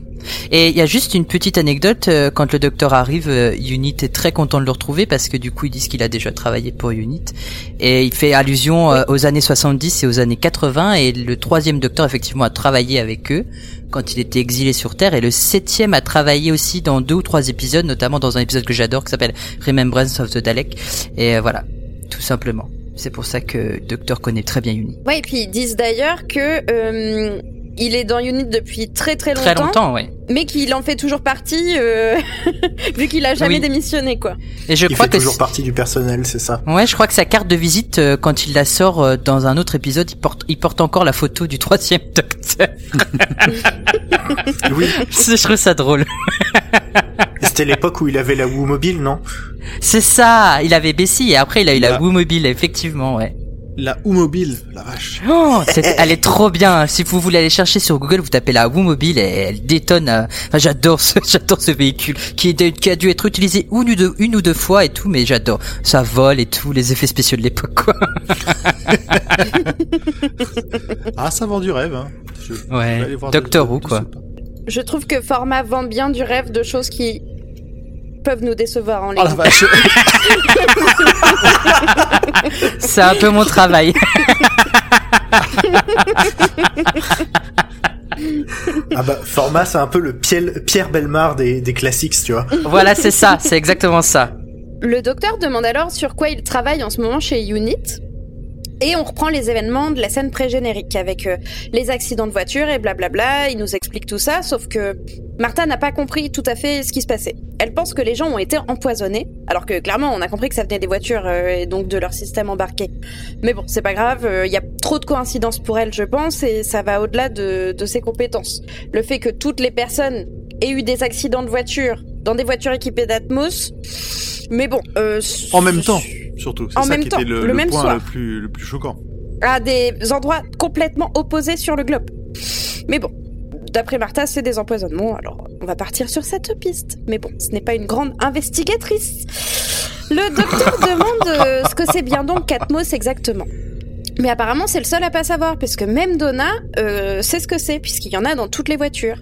S4: Et il y a juste une petite anecdote, euh, quand le docteur arrive, euh, Unit est très content de le retrouver parce que du coup, ils disent qu'il a déjà travaillé pour Unit. Et il fait allusion euh, aux années 70 et aux années 80, et le troisième docteur, effectivement, a travaillé avec eux quand il était exilé sur Terre, et le septième a travaillé aussi dans deux ou trois épisodes, notamment dans un épisode que j'adore qui s'appelle Remembrance of the Dalek. Et voilà, tout simplement. C'est pour ça que le docteur connaît très bien Unit.
S5: Ouais, et puis ils disent d'ailleurs que euh, il est dans Unit depuis très très longtemps,
S4: Très longtemps, ouais.
S5: mais qu'il en fait toujours partie euh, vu qu'il a jamais
S4: Oui.
S5: démissionné quoi.
S4: Et je
S3: Il
S4: crois
S3: fait
S4: que
S3: toujours partie du personnel, c'est ça?
S4: Ouais, je crois que sa carte de visite, euh, quand il la sort euh, dans un autre épisode, il porte, il porte encore la photo du troisième docteur.
S3: Oui,
S4: je trouve ça drôle.
S3: c'était l'époque où il avait la Wii mobile, non?
S4: C'est ça, il avait Bessie et après il a eu la
S3: Ah.
S4: Wii mobile, effectivement, ouais.
S2: La Ou-Mobile, la vache.
S4: Oh, elle est trop bien. Si vous voulez aller chercher sur Google, vous tapez la Woomobile et elle détonne. euh, Enfin, j'adore ce, j'adore ce véhicule qui, est- qui a dû être utilisé une ou deux, une ou deux fois et tout, mais j'adore. Ça vole et tout, les effets spéciaux de l'époque, quoi.
S2: Ah, ça vend du rêve, hein. Je- je
S4: Ouais.
S2: voir
S4: Doctor Who, quoi.
S5: Je trouve que format vend bien du rêve de choses qui peuvent nous décevoir en
S2: Oh
S5: ligne.
S2: la vache.
S4: C'est un peu mon travail.
S3: Ah bah, format, c'est un peu le Pierre, Pierre Belmar des, des classiques, tu vois.
S4: voilà, c'est ça, c'est exactement ça.
S5: Le docteur demande alors sur quoi il travaille en ce moment chez Unit. Et on reprend les événements de la scène pré-générique avec euh, les accidents de voiture et blablabla. Il nous explique tout ça, sauf que Martha n'a pas compris tout à fait ce qui se passait. Elle pense que les gens ont été empoisonnés, alors que clairement on a compris que ça venait des voitures euh, et donc de leur système embarqué. Mais bon, c'est pas grave, euh, il y a trop de coïncidences pour elle, je pense, et ça va au-delà de, de ses compétences. Le fait que toutes les personnes aient eu des accidents de voiture dans des voitures équipées d'Atmos, mais bon... euh,
S2: En même temps, surtout. C'est ça
S5: même
S2: qui
S5: temps,
S2: était le,
S5: le
S2: le
S5: même
S2: point
S5: soir.
S2: le plus, le plus choquant.
S5: à des endroits complètement opposés sur le globe. Mais bon, d'après Martha, c'est des empoisonnements, alors on va partir sur cette piste. Mais bon, ce n'est pas une grande investigatrice. Le docteur demande euh, ce que c'est bien donc Catmos exactement. Mais apparemment, c'est le seul à pas savoir, parce que même Donna euh, sait ce que c'est, puisqu'il y en a dans toutes les voitures.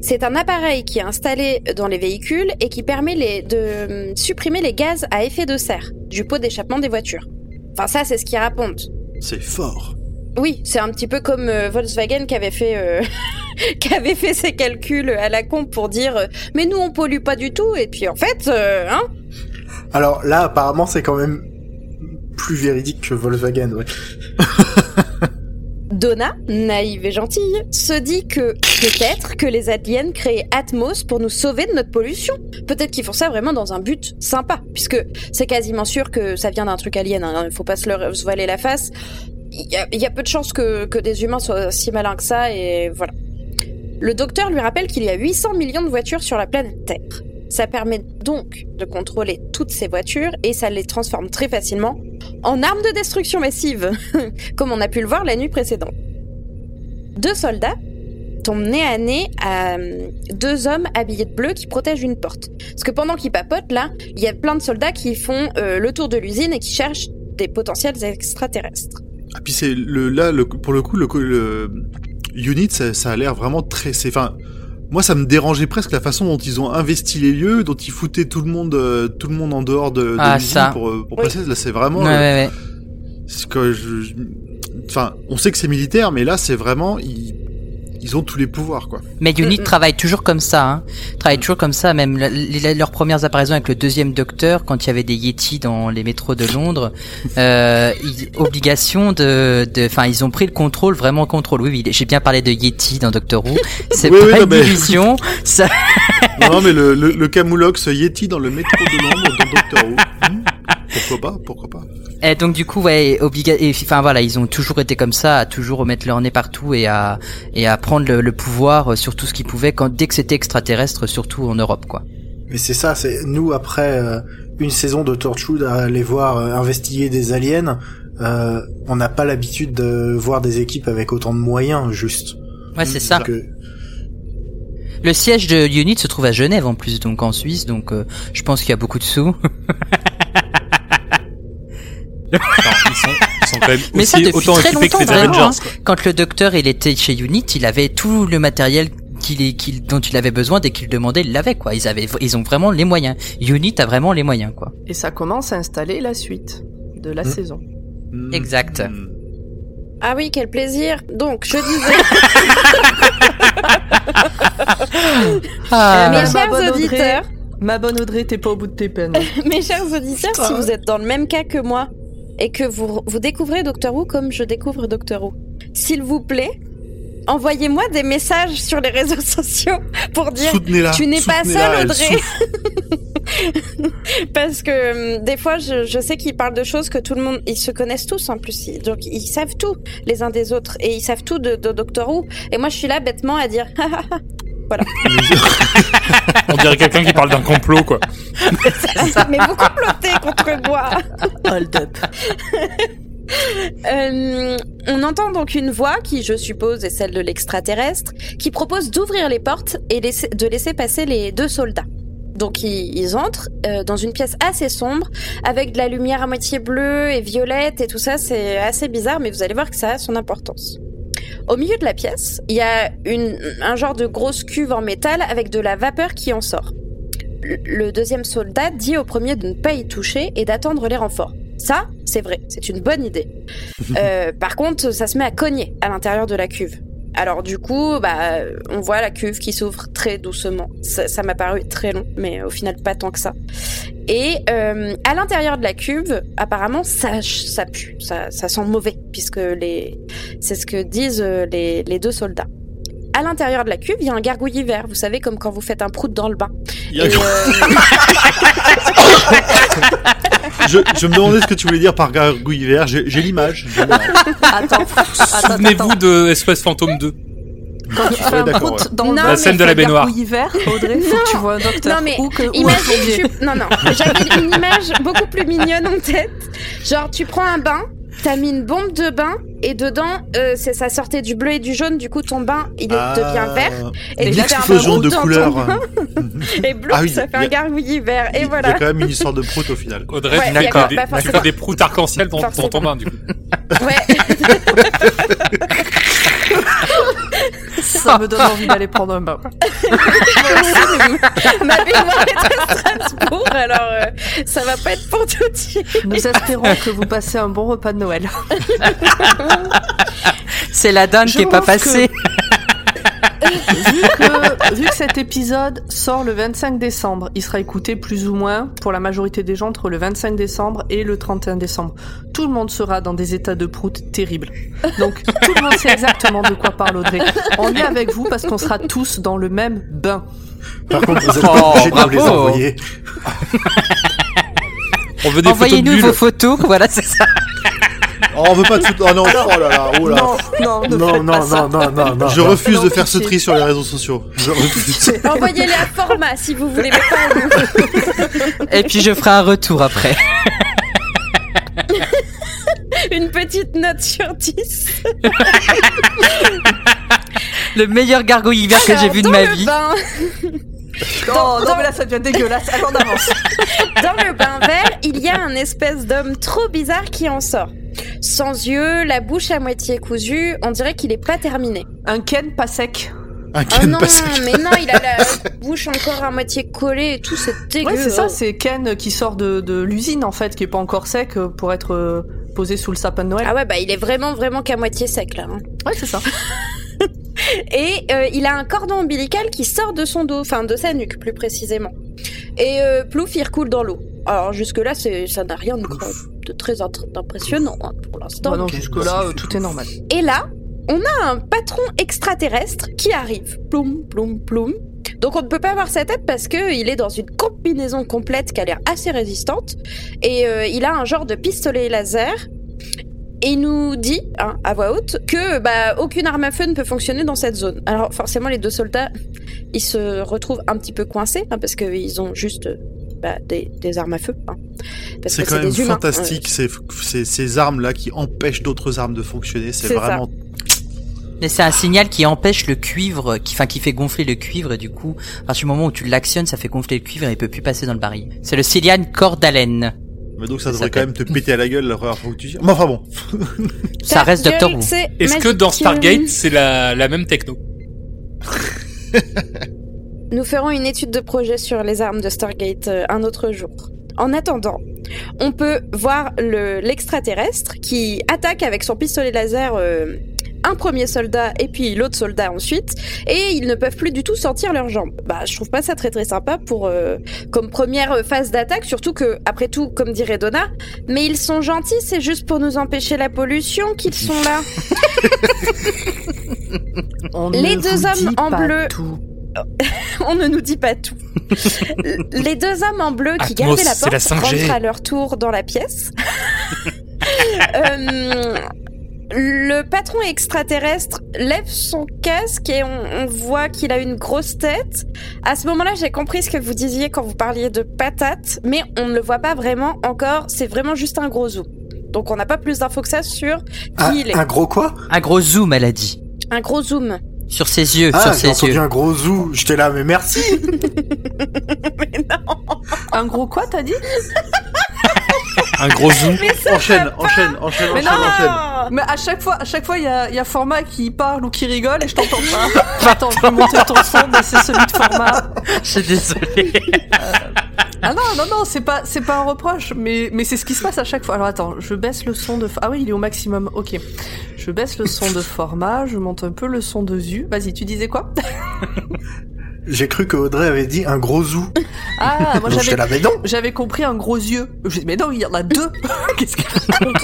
S5: C'est un appareil qui est installé dans les véhicules et qui permet les, de euh, supprimer les gaz à effet de serre du pot d'échappement des voitures. Enfin, ça, c'est ce qu'ils racontent.
S2: C'est fort.
S5: Oui, c'est un petit peu comme euh, Volkswagen qui avait fait euh, qui avait fait ses calculs à la con pour dire euh, mais nous on pollue pas du tout et puis en fait euh, hein
S3: Alors là, apparemment, c'est quand même plus véridique que Volkswagen, ouais.
S5: Donna, naïve et gentille, se dit que peut-être que les aliens créaient Atmos pour nous sauver de notre pollution. Peut-être qu'ils font ça vraiment dans un but sympa, puisque c'est quasiment sûr que ça vient d'un truc alien. Hein, il faut pas se, le, se voiler la face. Il y, a, il y a peu de chances que, que des humains soient si malins que ça, et voilà. Le docteur lui rappelle qu'il y a 800 millions de voitures sur la planète Terre. Ça permet donc de contrôler toutes ces voitures et ça les transforme très facilement en armes de destruction massive, comme on a pu le voir la nuit précédente. Deux soldats tombent nez à nez à euh, deux hommes habillés de bleu qui protègent une porte. Parce que pendant qu'ils papotent, là, il y a plein de soldats qui font euh, le tour de l'usine et qui cherchent des potentiels extraterrestres.
S2: Ah, puis c'est le, là, pour le coup, le, Unit, ça, ça a l'air vraiment très, enfin, moi, ça me dérangeait presque la façon dont ils ont investi les lieux, dont ils foutaient tout le monde, euh, tout le monde en dehors de, de
S4: Ah, ça.
S2: pour, euh, pour
S5: Oui.
S2: passer. Là, c'est vraiment,
S4: Ouais,
S2: euh,
S4: ouais, ouais.
S2: c'est que je, je- enfin, on sait que c'est militaire, mais là, c'est vraiment, ils, ils ont tous les pouvoirs, quoi.
S4: Mais Unit
S5: Mm, mm.
S4: travaille toujours comme ça, hein. Travaille toujours comme ça, même la- leurs premières apparitions avec le deuxième docteur, quand il y avait des Yeti dans les métros de Londres, euh, ils- obligation de, de, enfin, ils ont pris le contrôle, vraiment le contrôle. Oui, oui, j'ai bien parlé de Yeti dans Doctor Who. C'est
S2: Oui,
S4: pas
S2: oui, non,
S4: une
S2: mais-.
S4: Ça,
S2: non, mais le, le, le Camoulox Yeti dans le métro de Londres dans Doctor Who. Pourquoi pas, pourquoi pas.
S4: Et donc du coup, ouais, obliga et enfin voilà, ils ont toujours été comme ça, à toujours remettre leur nez partout et à et à prendre le, le pouvoir sur tout ce qu'ils pouvaient quand dès que c'était extraterrestre, surtout en Europe, quoi.
S3: Mais c'est ça, c'est nous après euh, une saison de Torchwood à aller voir euh, investiguer des aliens, euh, on n'a pas l'habitude de voir des équipes avec autant de moyens, juste.
S4: Ouais, c'est ça.
S3: Euh,
S4: Le siège de Unit se trouve à Genève en plus, donc en Suisse, donc euh, je pense qu'il y a beaucoup de sous.
S6: Enfin, ils, sont, ils sont quand même
S4: Mais ça depuis
S6: autant
S4: très
S6: équipés que
S4: longtemps,
S6: les
S4: vraiment.
S6: Avengers.
S4: hein. Quand le docteur il était chez Unit, il avait tout le matériel qu'il qu'il- dont il avait besoin dès qu'il le demandait, il l'avait quoi. Ils avaient, ils ont vraiment les moyens. Unit a vraiment les moyens quoi.
S1: Et ça commence à installer la suite de la
S3: Hmm.
S1: saison.
S2: Hmm,
S4: Exact.
S5: Ah oui, quel plaisir. Donc, je disais,
S4: Ah,
S5: mes chers
S1: Audrey.
S5: auditeurs,
S1: Ma bonne Audrey, t'es pas au bout de tes peines.
S5: mes chers auditeurs, si vous êtes dans le même cas que moi et que vous, vous découvrez Doctor Who comme je découvre Doctor Who, s'il vous plaît, envoyez-moi des messages sur les réseaux sociaux pour dire. Tu n'es pas seule, Audrey. Parce que hum, des fois, je, je sais qu'ils parlent de choses que tout le monde, ils se connaissent tous en plus, Ils- donc ils savent tout les uns des autres et ils savent tout de, de Doctor Who. Et moi, je suis là bêtement à dire,
S6: On dirait quelqu'un qui parle d'un complot, quoi.
S5: mais vous complotez contre moi.
S1: Hold up.
S5: Euh, on entend donc une voix qui, je suppose, est celle de l'extraterrestre, qui propose d'ouvrir les portes et laisser- de laisser passer les deux soldats. Donc ils, ils entrent euh, dans une pièce assez sombre avec de la lumière à moitié bleue et violette et tout ça. C'est assez bizarre, mais vous allez voir que ça a son importance. Au milieu de la pièce, il y a une, un genre de grosse cuve en métal avec de la vapeur qui en sort. Le- Le deuxième soldat dit au premier de ne pas y toucher et d'attendre les renforts. Ça, c'est vrai, c'est une bonne idée. Euh, par contre, ça se met à cogner à l'intérieur de la cuve. Alors du coup, bah, on voit la cuve qui s'ouvre très doucement. Ça m'a paru très long, mais au final pas tant que ça. Et euh, à l'intérieur de la cuve, apparemment, ça, ça pue, ça, ça sent mauvais, puisque les, c'est ce que disent euh, les, les deux soldats. À l'intérieur de la cuve, il y a un gargouillis vert, vous savez, comme quand vous faites un prout dans le bain.
S2: Il y a-
S5: Et, euh,
S2: je, je me demandais ce que tu voulais dire par gargouille vert. J'ai j'ai l'image.
S1: Attends,
S6: Souvenez-vous de Espace Fantôme 2.
S1: Quand tu fais un prout
S2: ouais.
S1: dans
S5: Non, La
S6: scène
S1: tu
S6: de la
S1: fais
S6: baignoire.
S1: vert, Audrey, faut que tu vois un docteur.
S5: Non, mais
S1: ou que,
S5: Imagine, tu... non, non, j'avais une image beaucoup plus mignonne en tête. Genre, tu prends un bain, t'as mis une bombe de bain, et dedans, euh, c'est ça sortait du bleu et du jaune, du coup, ton bain, il
S2: Ah,
S5: devient vert. Et tu fais un prout
S2: de
S5: dans ton
S2: couleurs.
S5: bain, Et bleu,
S2: Ah oui,
S5: ça fait
S2: il
S5: un gargouillis vert.
S2: Il
S5: Et
S2: y
S5: voilà.
S2: a quand même une histoire de prout au final. quoi.
S6: Audrey,
S5: Ouais,
S6: tu,
S5: y a
S6: fais
S5: pas-
S6: des, tu
S5: forcément.
S6: fais des proutes arc-en-ciel dans, dans ton bain, du coup.
S5: Ouais.
S1: Ça me donne envie d'aller prendre un bain.
S5: Ma baignoire est à Strasbourg, alors euh, ça va pas être pour tout de suite.
S1: Nous espérons que vous passez un bon repas de Noël.
S4: C'est la
S1: Je
S4: qui est pas passée.
S1: vu, que, vu que cet épisode sort le 25 décembre, il sera écouté plus ou moins pour la majorité des gens entre le 25 décembre et le 31 décembre. Tout le monde sera dans des états de prout terribles. Donc tout le monde sait exactement de quoi parle Audrey. On est avec vous parce qu'on sera tous dans le même bain.
S3: Par contre, vous êtes
S4: Oh,
S3: pas obligés de les envoyer.
S6: On veut des
S4: Envoyez-nous vos photos, voilà, c'est ça.
S2: Oh, on veut pas de foot. Oh non, oh là là, oh là.
S1: Non, non,
S3: Non, non, non, non, non, non.
S2: Je
S3: non.
S2: refuse
S1: Non,
S2: de faire ce tri sur les réseaux sociaux. Je refuse.
S5: Envoyez-les à format si vous voulez, mais pas.
S4: Et puis je ferai un retour après.
S5: Une petite note sur 10.
S4: Le meilleur gargouille vert que j'ai vu de ma vie.
S1: Non, non, mais là ça devient dégueulasse. Allez, on avance.
S5: Dans le bain vert, il y a un espèce d'homme trop bizarre qui en sort. Sans yeux, la bouche à moitié cousue, on dirait qu'il est pas terminé.
S1: Un Ken pas sec.
S2: Un
S5: Oh
S2: Ken
S5: non,
S2: pas sec.
S5: mais non, il a la bouche encore à moitié collée et tout, c'est dégueu.
S1: Ouais, c'est ça, c'est Ken qui sort de, de l'usine en fait, qui est pas encore sec euh, pour être euh, posé sous le sapin de Noël.
S5: Ah ouais, bah il est vraiment, vraiment qu'à moitié sec là. hein.
S1: ouais, c'est ça.
S5: Et euh, il a un cordon ombilical qui sort de son dos, enfin de sa nuque plus précisément. Et euh, plouf, il recoule dans l'eau. Alors jusque-là, c'est, ça n'a rien de, de très impressionnant hein, pour l'instant.
S1: Bah non, jusque-là, euh, tout est normal.
S5: Et là, on a un patron extraterrestre qui arrive. Ploum, ploum, ploum. Donc on ne peut pas voir sa tête parce que il est dans une combinaison complète qui a l'air assez résistante. Et euh, il a un genre de pistolet laser. Et il nous dit, hein, à voix haute, que bah, aucune arme à feu ne peut fonctionner dans cette zone. Alors forcément, les deux soldats, ils se retrouvent un petit peu coincés hein, parce qu'ils ont juste euh, bah, des, des armes à feu. hein.
S2: C'est quand même
S5: humains.
S2: fantastique, ces, ces, ces armes-là qui empêchent d'autres armes de fonctionner. C'est
S5: ça.
S2: vraiment.
S4: Mais c'est un signal qui empêche le cuivre, qui, enfin, qui fait gonfler le cuivre et du coup, à partir du moment où tu l'actionnes, ça fait gonfler le cuivre et il peut plus passer dans le baril. C'est le Cilian Cordalen.
S2: Mais donc ça
S4: Ça
S2: devrait quand même te péter à la gueule la première fois que tu dis. Mais enfin bon.
S4: Ça reste Doctor Who.
S6: Est-ce que dans Stargate, c'est la, la même techno
S5: Nous ferons une étude de projet sur les armes de Stargate euh, un autre jour. En attendant, on peut voir le- l'extraterrestre qui attaque avec son pistolet laser euh, un premier soldat et puis l'autre soldat ensuite, et ils ne peuvent plus du tout sortir leurs jambes. Bah, je trouve pas ça très très sympa pour euh, comme première phase d'attaque, surtout que après tout, comme dirait Donna, mais ils sont gentils, c'est juste pour nous empêcher la pollution qu'ils sont là. Les deux hommes en bleu.
S1: tout.
S5: On ne nous dit pas tout. Les deux hommes en bleu qui
S6: Atmos,
S5: gardaient la
S6: la
S5: porte
S6: 5G.
S5: rentrent à leur tour dans la pièce. Euh, le patron extraterrestre lève son casque et on, on voit qu'il a une grosse tête. À ce moment-là, j'ai compris ce que vous disiez quand vous parliez de patate, mais on ne le voit pas vraiment encore. C'est vraiment juste un gros zoom. Donc on n'a pas plus d'infos que ça sur qui
S3: Un,
S5: il est.
S3: un gros quoi?
S4: Un gros zoom, elle a dit.
S5: Un gros zoom.
S4: Sur ses yeux,
S3: Ah,
S4: sur ses
S3: entendu
S4: yeux.
S3: un gros zou. J'étais là, mais merci.
S5: Mais non.
S1: Un gros quoi, t'as dit?
S6: Un gros
S5: ça
S2: Enchaîne, enchaîne, enchaîne,
S1: Mais
S2: enchaîne, enchaîne.
S1: Mais à chaque fois, à chaque fois, il y a, y a Format qui parle ou qui rigole et je t'entends pas. Attends, je vais monter ton son, mais c'est celui de Format.
S4: Je suis désolé.
S1: Ah non, non, non, c'est pas, c'est pas un reproche, mais, mais c'est ce qui se passe à chaque fois. Alors attends, je baisse le son de, ah oui, il est au maximum, ok. Je baisse le son de Format, je monte un peu le son de Zu. Vas-y, tu disais quoi?
S3: J'ai cru que Audrey avait dit un gros zou.
S1: Ah, moi j'avais, j'avais compris un gros yeux. Je dis, mais non, il y en a deux. Qu'est-ce qu'elle raconte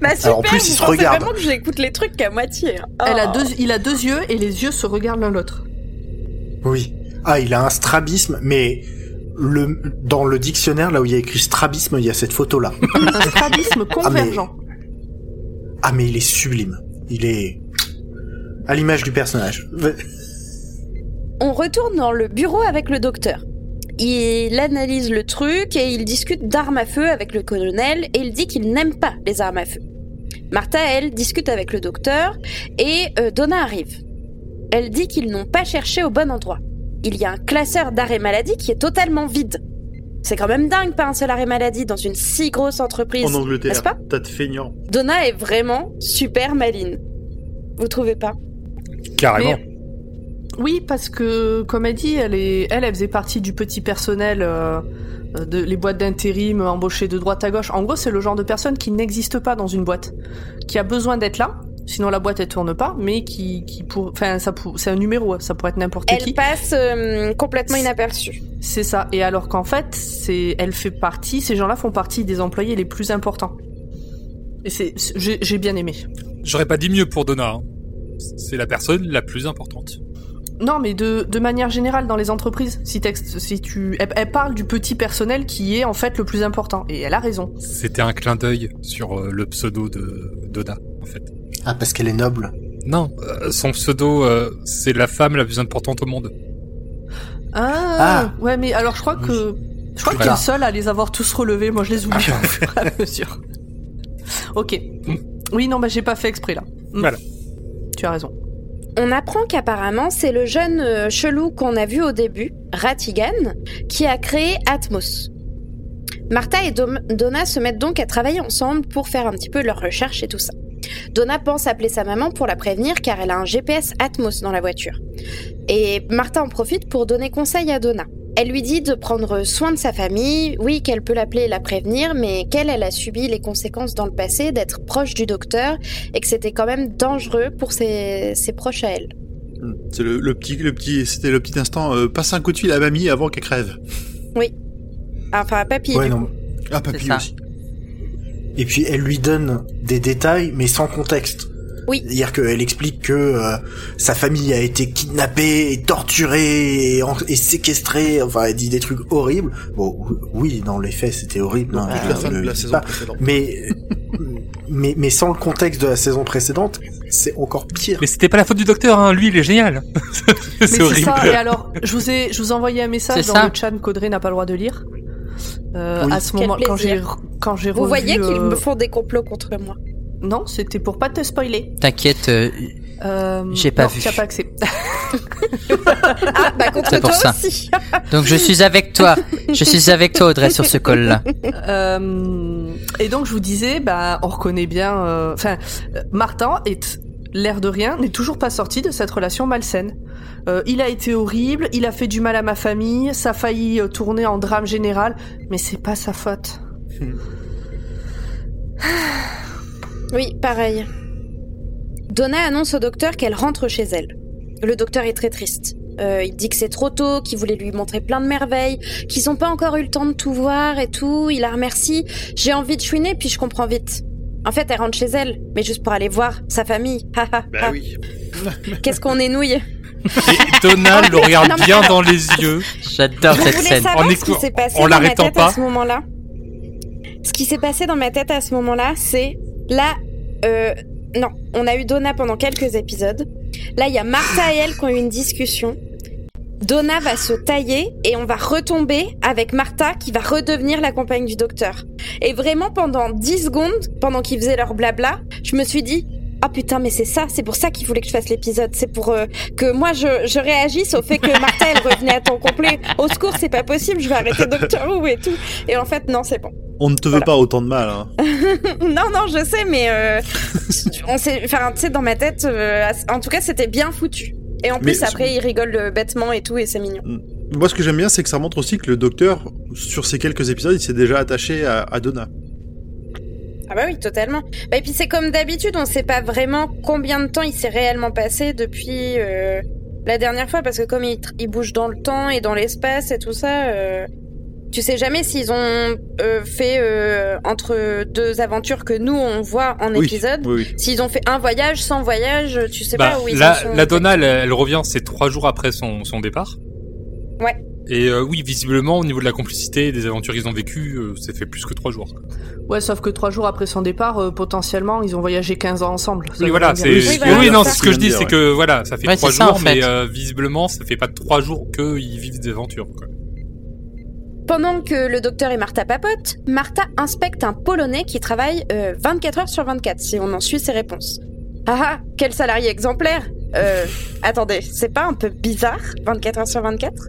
S5: Bah super,
S3: Alors, en plus,
S5: vous
S3: ils se
S5: pensez
S3: regardent.
S5: vraiment que j'écoute les trucs qu'à moitié. hein.
S1: Elle a
S5: Oh.
S1: deux, il a deux yeux et les yeux se regardent l'un l'autre.
S3: Oui. Ah, il a un strabisme, mais le dans le dictionnaire là où il y a écrit strabisme, il y a cette photo là.
S1: Un strabisme convergent.
S3: Ah, mais il est sublime. Il est à l'image du personnage.
S5: On retourne dans le bureau avec le docteur. Il analyse le truc et il discute d'armes à feu avec le colonel et il dit qu'il n'aime pas les armes à feu. Martha, elle, discute avec le docteur et euh, Donna arrive. Elle dit qu'ils n'ont pas cherché au bon endroit. Il y a un classeur d'arrêt maladie qui est totalement vide. C'est quand même dingue, pas un seul arrêt maladie dans une si grosse entreprise.
S2: En
S5: N'est-ce
S2: Angleterre,
S5: pas?
S2: t'as de feignant.
S5: Donna est vraiment super maline. Vous trouvez pas?
S6: Carrément.
S1: Mais- Oui, parce que, comme elle dit, elle, est, elle, elle faisait partie du petit personnel, euh, de, les boîtes d'intérim embauchées de droite à gauche. En gros, c'est le genre de personne qui n'existe pas dans une boîte, qui a besoin d'être là, sinon la boîte elle tourne pas, mais qui, qui pour, enfin, ça, pour- c'est un numéro, ça pourrait être n'importe
S5: Elle
S1: qui.
S5: passe euh, complètement inaperçue.
S1: C'est ça. Et alors qu'en fait, c'est, elle fait partie, ces gens-là font partie des employés les plus importants. Et c'est, c'est- j'ai, j'ai bien aimé.
S6: J'aurais pas dit mieux pour Donna. hein. C'est la personne la plus importante.
S1: Non, mais de, de manière générale dans les entreprises, si, texte, si tu, elle, elle parle du petit personnel qui est en fait le plus important, et elle a raison.
S6: C'était un clin d'œil sur euh, le pseudo de Donna, en fait.
S3: Ah, parce qu'elle est noble.
S6: Non, euh, son pseudo, euh, c'est la femme la plus importante au monde.
S1: Ah,
S3: Ah.
S1: ouais, mais alors je crois que je crois que t'es
S3: Voilà.
S1: le seul à les avoir tous relevés. Moi, je les oublie au fur et à mesure. Ok. Oui, non, bah j'ai pas fait exprès là. Mm.
S6: Voilà.
S1: Tu as raison.
S5: On apprend qu'apparemment c'est le jeune euh, chelou qu'on a vu au début, Ratigan, qui a créé Atmos. Martha et Dom- Donna se mettent donc à travailler ensemble pour faire un petit peu leurs recherches et tout ça. Donna pense appeler sa maman pour la prévenir car elle a un GPS Atmos dans la voiture. Et Martha en profite pour donner conseil à Donna. Elle lui dit de prendre soin de sa famille, oui qu'elle peut l'appeler et la prévenir, mais qu'elle, elle a subi les conséquences dans le passé d'être proche du docteur et que c'était quand même dangereux pour ses, ses proches à elle.
S2: Hmm. C'est le, le petit, le petit, c'était le petit instant. Euh, passe un coup de fil à mamie avant qu'elle crève.
S5: Enfin, à papy.
S3: Ouais,
S5: du
S3: non.
S5: coup.
S2: Ah, papy aussi.
S3: Et puis elle lui donne des détails, mais sans contexte.
S5: Oui.
S3: C'est-à-dire qu'elle explique que euh, sa famille a été kidnappée, et torturée et, en- et séquestrée. Enfin, elle dit des trucs horribles. Bon, oui, dans les faits, c'était horrible. hein,
S2: Toute
S3: je
S2: la fin
S3: ne
S2: de
S3: le
S2: la
S3: dis
S2: saison
S3: pas.
S2: précédente.
S3: Mais, mais, mais sans le contexte de la saison précédente, c'est encore pire.
S6: Mais c'était pas la faute du docteur, hein. lui il est génial.
S1: Mais
S6: c'est
S1: c'est
S6: horrible.
S1: ça. Et alors, je vous ai, je vous ai envoyé un message dans
S4: ça.
S1: le chat qu'Audrey n'a pas le droit de lire. Euh,
S3: Oui.
S1: à ce
S5: Quel
S1: moment, quand j'ai,
S5: plaisir.
S1: quand j'ai
S5: Vous
S1: revu,
S5: voyez qu'ils
S1: euh,
S5: me font des complots contre moi.
S1: Non, c'était pour pas te spoiler.
S4: T'inquiète, euh,
S1: Euh,
S4: J'ai pas
S1: non,
S4: vu.
S1: Tu as pas accès.
S5: Ah, bah contre
S4: C'est pour
S5: toi
S4: ça.
S5: aussi.
S4: donc je suis avec toi. Je suis avec toi, Audrey, sur ce call-là.
S1: Euh, et donc je vous disais, bah, on reconnaît bien. euh, Enfin, euh, Martin est l'air de rien n'est toujours pas sorti de cette relation malsaine. Euh, il a été horrible, il a fait du mal à ma famille, ça a failli euh, tourner en drame général, mais c'est pas sa faute.
S5: Oui, pareil. Donna annonce au docteur qu'elle rentre chez elle. Le docteur est très triste. Euh, il dit que c'est trop tôt, qu'il voulait lui montrer plein de merveilles, qu'ils ont pas encore eu le temps de tout voir et tout. Il la remercie. J'ai envie de chouiner, puis je comprends vite. En fait, elle rentre chez elle, mais juste pour aller voir sa famille.
S2: Bah oui.
S5: Qu'est-ce qu'on est nouille
S6: Et Donald le regarde
S5: Non,
S6: bien
S5: alors-
S6: dans les yeux.
S4: J'adore cette scène.
S6: En
S5: ce qui passé
S6: en
S5: dans ma
S6: l'arrêtant
S5: tête
S6: pas.
S5: à ce moment-là? Ce qui s'est passé dans ma tête à ce moment-là, c'est là, euh, non, on a eu Donna pendant quelques épisodes. Là, il y a Martha et elle qui ont eu une discussion. Donna va se tailler et on va retomber avec Martha qui va redevenir la compagne du docteur. Et vraiment pendant 10 secondes, pendant qu'ils faisaient leur blabla, je me suis dit ah putain mais c'est ça, c'est pour ça qu'il voulait que je fasse l'épisode, c'est pour euh, que moi je, je réagisse au fait que Martha elle revenait à temps complet. Au secours, c'est pas possible, je vais arrêter Doctor Who et tout. Et en fait non, c'est bon.
S2: On ne te veut pas autant de mal. Hein.
S5: non non, je sais mais euh, on sait enfin tu sais dans ma tête euh, en tout cas, c'était bien foutu. Et en
S2: Mais
S5: plus après, il rigole euh, bêtement et tout et c'est mignon.
S2: Moi, ce que j'aime bien, c'est que ça montre aussi que le docteur, sur ces quelques épisodes, il s'est déjà attaché à, à Donna.
S5: Ah bah oui, totalement. Bah, et puis c'est comme d'habitude, on sait pas vraiment combien de temps il s'est réellement passé depuis euh, la dernière fois, parce que comme il bouge dans le temps et dans l'espace et tout ça, euh, tu sais jamais s'ils ont euh, fait euh, entre deux aventures que nous on voit en
S2: Oui,
S5: épisode.
S2: oui, oui.
S5: S'ils ont fait un voyage, sans voyage, tu sais
S6: Bah,
S5: pas où ils
S6: la,
S5: en sont.
S6: la Donna, elle, elle revient, c'est trois jours après son, son départ.
S5: Ouais.
S6: Et euh, oui, visiblement, au niveau de la complicité et des aventures qu'ils ont vécues, euh, ça fait plus que trois jours. quoi.
S1: Ouais, sauf que trois jours après son départ, euh, potentiellement, ils ont voyagé 15 ans ensemble.
S6: Oui, voilà, c'est.
S5: Oui,
S6: Oui,
S5: voilà,
S6: oui, non,
S5: c'est
S6: ce que je dis, c'est que voilà, ça fait
S4: Ouais,
S6: trois
S4: ça,
S6: jours,
S4: en fait.
S6: mais euh, visiblement, ça fait pas trois jours qu'ils vivent des aventures. Quoi.
S5: Pendant que le docteur et Martha papotent, Martha inspecte un Polonais qui travaille euh, 24 heures sur 24, si on en suit ses réponses. Ah ah, quel salarié exemplaire Euh, attendez, c'est pas un peu bizarre, 24 heures sur 24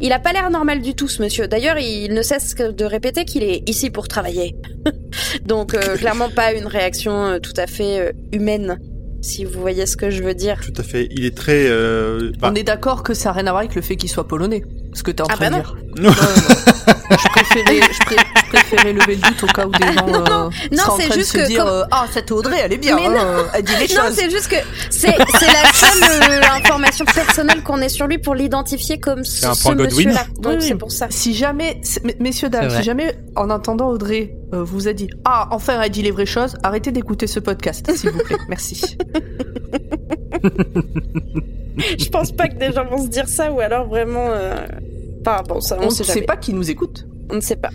S5: Il a pas l'air normal du tout, ce monsieur. D'ailleurs, il ne cesse que de répéter qu'il est ici pour travailler. Donc, euh, clairement pas une réaction euh, tout à fait euh, humaine, si vous voyez ce que je veux dire.
S2: Tout à fait. Il est très. Euh, bah,
S1: On est d'accord que ça n'a rien à voir avec le fait qu'il soit polonais. Ce que t'es en
S5: Ah
S1: train de
S5: non.
S1: dire.
S2: Non.
S1: Non, non, non. je, préférais, je, pré- je préférais lever le doute au cas où des gens euh,
S5: non, c'est
S1: train
S5: juste
S1: de se
S5: que
S1: dire
S5: comme-
S1: euh, Ah, cette Audrey, elle est bien,
S5: Mais
S1: hein,
S5: non.
S1: euh, elle dit les
S5: Non,
S1: choses.
S5: c'est juste que c'est la seule euh, information personnelle qu'on ait sur lui pour l'identifier comme ce,
S6: un
S5: ce
S6: Godwin.
S5: monsieur-là. Donc
S1: Oui,
S5: c'est pour ça.
S1: Si jamais, messieurs, dames, si jamais, en entendant Audrey, euh, vous a dit Ah, enfin, elle dit les vraies choses, arrêtez d'écouter ce podcast, s'il vous plaît. Merci.
S5: Je pense pas que des gens vont se dire ça ou alors vraiment. euh, Enfin bon, ça on,
S1: On ne
S5: sait
S1: pas qui nous écoute.
S5: On ne sait pas.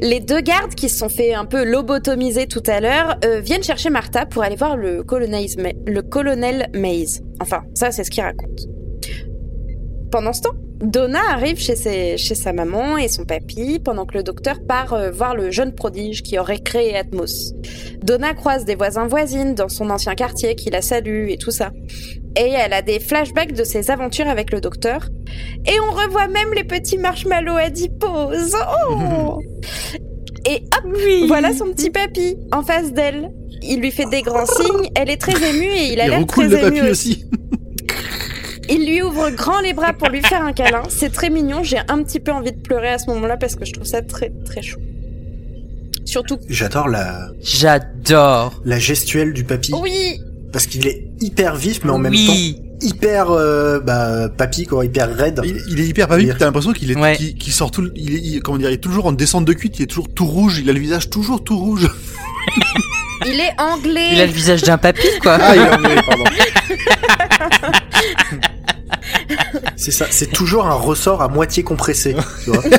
S5: Les deux gardes qui se sont fait un peu lobotomiser tout à l'heure euh, viennent chercher Martha pour aller voir le colonel, le colonel Mays. Enfin, ça c'est ce qu'il raconte. Pendant ce temps, Donna arrive chez, ses- chez sa maman et son papy pendant que le docteur part euh, voir le jeune prodige qui aurait créé Atmos. Donna croise des voisins voisines dans son ancien quartier qui la saluent et tout ça. Et elle a des flashbacks de ses aventures avec le docteur. Et on revoit même les petits marshmallows adiposes. Oh Et hop, voilà son petit papy en face d'elle. Il lui fait des grands signes, elle est très émue et il a l'air très
S2: le
S5: ému aussi. Il lui ouvre grand les bras pour lui faire un câlin. C'est très mignon. J'ai un petit peu envie de pleurer à ce moment-là parce que je trouve ça très très chou. Surtout.
S3: J'adore la,
S4: J'adore.
S3: la gestuelle du papy.
S5: Oui.
S3: Parce qu'il est hyper vif, mais en même
S4: oui.
S3: temps hyper euh, bah, papy, quoi, hyper raide.
S2: Il, il est hyper
S3: Dire.
S2: t'as l'impression qu'il est,
S4: Ouais.
S2: sort tout, il est, il- comment dire, il est toujours en descente de cuite, il est toujours tout rouge, il a le visage toujours tout rouge.
S5: Il est anglais.
S4: Il a le visage d'un papy, quoi.
S2: Ah, il est anglais, pardon.
S3: C'est ça, c'est toujours un ressort à moitié compressé. tu vois.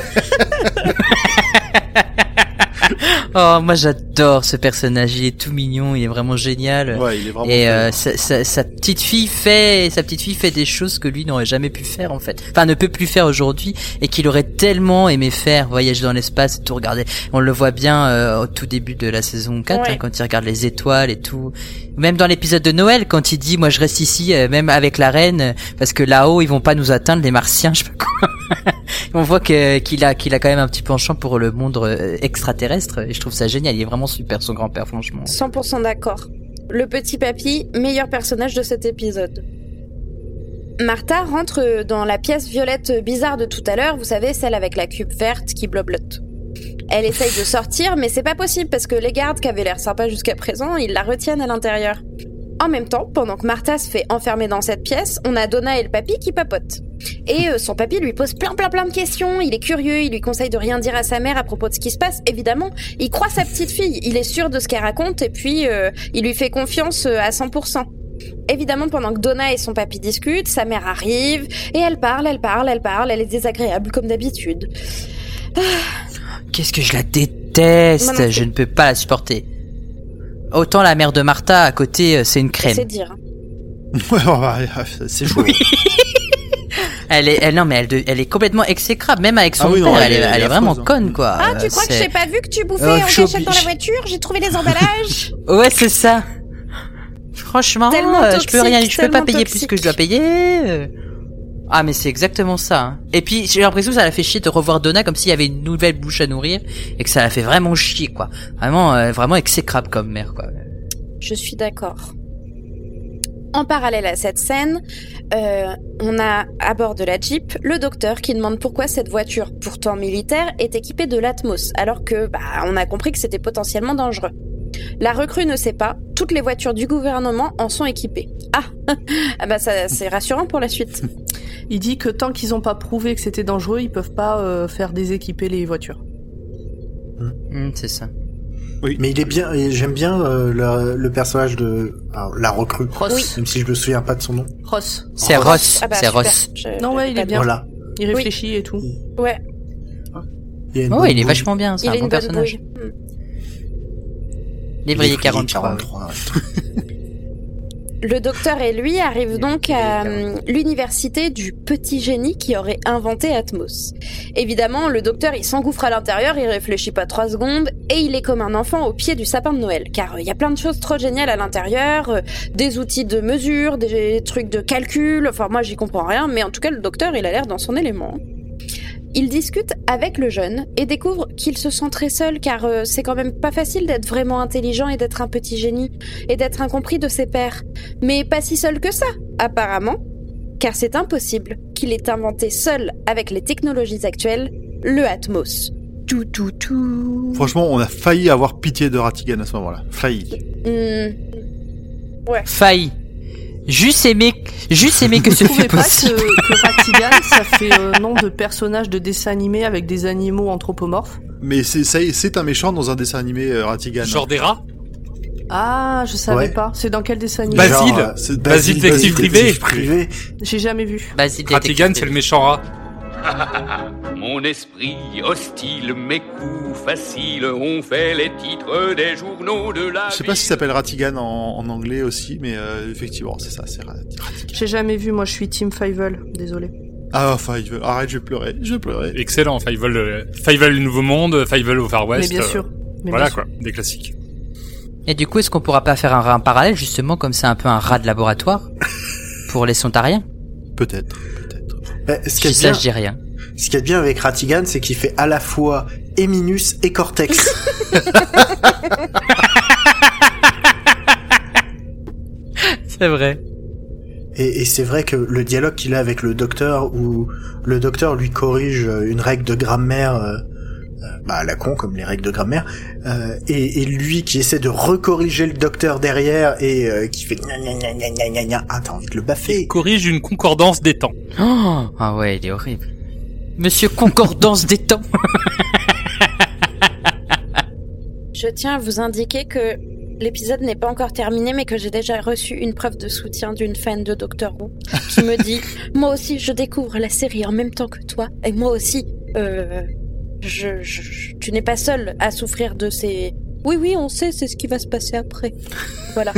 S4: Oh, moi j'adore ce personnage. Il est tout mignon, il est vraiment génial.
S2: Ouais, il est vraiment.
S4: Et euh, sa, sa- sa petite fille fait, sa petite fille fait des choses que lui n'aurait jamais pu faire en fait. Enfin, ne peut plus faire aujourd'hui et qu'il aurait tellement aimé faire, voyager dans l'espace, et tout regarder. On le voit bien euh, au tout début de la saison 4
S5: Ouais.
S4: hein, quand il regarde les étoiles et tout. Même dans l'épisode de Noël quand il dit moi je reste ici euh, même avec la reine euh, parce que là-haut ils vont pas nous atteindre les martiens, je sais pas quoi. On voit qu'il a qu'il a quand même un petit penchant pour le monde euh, extraterrestre et je trouve ça génial. Il est vraiment super son grand-père franchement.
S5: 100% d'accord. Le petit papy, meilleur personnage de cet épisode. Martha rentre dans la pièce violette bizarre de tout à l'heure, vous savez, celle avec la cube verte qui bloblote. Elle essaye de sortir, mais c'est pas possible parce que les gardes qui avaient l'air sympas jusqu'à présent, ils la retiennent à l'intérieur. En même temps, pendant que Martha se fait enfermer dans cette pièce, on a Donna et le papy qui papotent. Et euh, son papy lui pose plein plein plein de questions, il est curieux, il lui conseille de rien dire à sa mère à propos de ce qui se passe, évidemment. Il croit sa petite fille, il est sûr de ce qu'elle raconte et puis euh, il lui fait confiance euh, à 100%. Évidemment, pendant que Donna et son papy discutent, sa mère arrive et elle parle, elle parle, elle parle, elle est désagréable comme d'habitude.
S4: Qu'est-ce que je la déteste
S5: non.
S4: Je ne peux pas la supporter. Autant la mère de Martha à côté, euh, c'est une crème.
S5: C'est dire.
S2: Ouais, ouais, ouais, c'est chaud.
S4: Elle est, elle, non, mais elle, de- elle est complètement exécrable, même avec son
S2: Ah oui,
S4: père.
S2: non,
S4: elle,
S2: elle
S4: est,
S2: est-
S4: elle
S2: elle
S4: est
S2: est
S4: vraiment
S2: hein.
S4: conne, quoi.
S5: Ah, tu
S4: Euh,
S5: crois que j'ai pas vu que tu bouffais
S3: Euh,
S5: en cachette dans la voiture? J'ai trouvé les emballages.
S4: Ouais, c'est ça. Franchement,
S5: Tellement
S4: euh, je peux rien, je peux pas payer
S5: toxique.
S4: plus que je dois payer. Ah, mais c'est exactement ça. hein. Et puis, j'ai l'impression que ça l'a fait chier de revoir Donna comme s'il y avait une nouvelle bouche à nourrir et que ça l'a fait vraiment chier, quoi. Vraiment, euh, vraiment exécrable comme mère, quoi.
S5: Je suis d'accord. En parallèle à cette scène, euh, on a à bord de la Jeep le docteur qui demande pourquoi cette voiture, pourtant militaire, est équipée de l'Atmos, alors que bah, on a compris que c'était potentiellement dangereux. La recrue ne sait pas, toutes les voitures du gouvernement en sont équipées. Ah, ah bah ça c'est rassurant pour la suite.
S1: Il dit que tant qu'ils n'ont pas prouvé que c'était dangereux, ils peuvent pas euh, faire déséquiper les voitures.
S4: Hmm, c'est ça.
S3: Mais il est bien, et j'aime bien euh, le, le personnage de alors, la recrue,
S1: Ross.
S5: Oui.
S3: même si je me souviens pas de son nom.
S1: Ross.
S4: C'est
S3: Ross.
S4: Ross.
S5: Ah bah
S4: c'est. Ross.
S5: Je-
S1: Non, ouais, il est bien.
S3: Voilà.
S1: Il réfléchit et tout.
S5: Ouais,
S3: Il,
S4: Oh, il est vachement bien, c'est un bon personnage.
S5: bouille.
S4: Lévrier
S3: Lévrier
S4: 43.
S3: 43.
S5: Le docteur et lui arrivent donc à euh, l'université du petit génie qui aurait inventé Atmos. Évidemment, le docteur il s'engouffre à l'intérieur, il réfléchit pas trois secondes et il est comme un enfant au pied du sapin de Noël. Car euh, il y a plein de choses trop géniales à l'intérieur, euh, des outils de mesure, des trucs de calcul. Enfin moi j'y comprends rien, mais en tout cas le docteur il a l'air dans son élément. Il discute avec le jeune et découvre qu'il se sent très seul car euh, c'est quand même pas facile d'être vraiment intelligent et d'être un petit génie et d'être incompris de ses pairs. Mais pas si seul que ça, apparemment, car c'est impossible qu'il ait inventé seul avec les technologies actuelles le Atmos. Tout, tout, tout.
S2: Franchement, on a failli avoir pitié de Ratigan à ce moment-là. Failli.
S5: Hmm,
S4: Failli. Juste aimer, juste aimer que ce
S1: Vous trouvez
S4: fut
S1: pas
S4: possible.
S1: que, que Ratigan, ça fait euh, nom de personnage de dessin animé avec des animaux anthropomorphes
S2: Mais c'est c'est un méchant dans un dessin animé euh, Ratigan.
S6: Genre des rats?
S1: Ah, je savais
S3: Ouais.
S1: pas. C'est dans quel dessin animé?
S6: Basile.
S3: Euh,
S2: C'est
S6: Basile détective privé.
S3: privé.
S1: J'ai jamais vu.
S4: Vas-y,
S6: Ratigan,
S4: détective.
S6: c'est le méchant rat.
S7: Mon esprit hostile, mes coups faciles ont fait les titres des journaux de la
S2: Je sais pas s'il s'appelle Ratigan en, en anglais aussi, mais euh, effectivement, c'est ça, c'est Rat- Ratigan.
S1: J'ai jamais vu. Moi, je suis Team Fievel. Désolé.
S2: Ah, Five, arrête, je vais pleurer, je vais pleurer.
S6: Excellent. Fievel, euh, Fievel Nouveau Monde, Fievel au Far West.
S1: Mais bien
S6: euh,
S1: sûr. Mais
S6: Voilà
S1: bien sûr.
S6: quoi, des classiques.
S4: Et du coup, est-ce qu'on pourra pas faire un, un parallèle justement comme c'est un peu un rat de laboratoire pour les sontariens
S2: peut-être.
S3: Bah, ce qui
S4: ça,
S3: bien,
S4: je dis rien.
S3: ce qui est bien avec Ratigan, c'est qu'il fait à la fois Eminus et Cortex.
S4: C'est vrai.
S3: Et, et c'est vrai que le dialogue qu'il a avec le docteur, où le docteur lui corrige une règle de grammaire, euh, bah à la con comme les règles de grammaire, euh, et, et lui qui essaie de recorriger le docteur derrière et euh, qui fait gna gna gna gna gna gna gna, ah t'as envie de le baffer.
S6: Corrige une concordance des temps.
S4: Oh, ah ouais, il est horrible. Monsieur Concordance des temps.
S5: Je tiens à vous indiquer que l'épisode n'est pas encore terminé, mais que j'ai déjà reçu une preuve de soutien d'une fan de Doctor Who qui me dit Moi aussi, je découvre la série en même temps que toi, et moi aussi, euh, je, je- tu n'es pas seul à souffrir de ces. Oui, oui, on sait, c'est ce qui va se passer après. Voilà.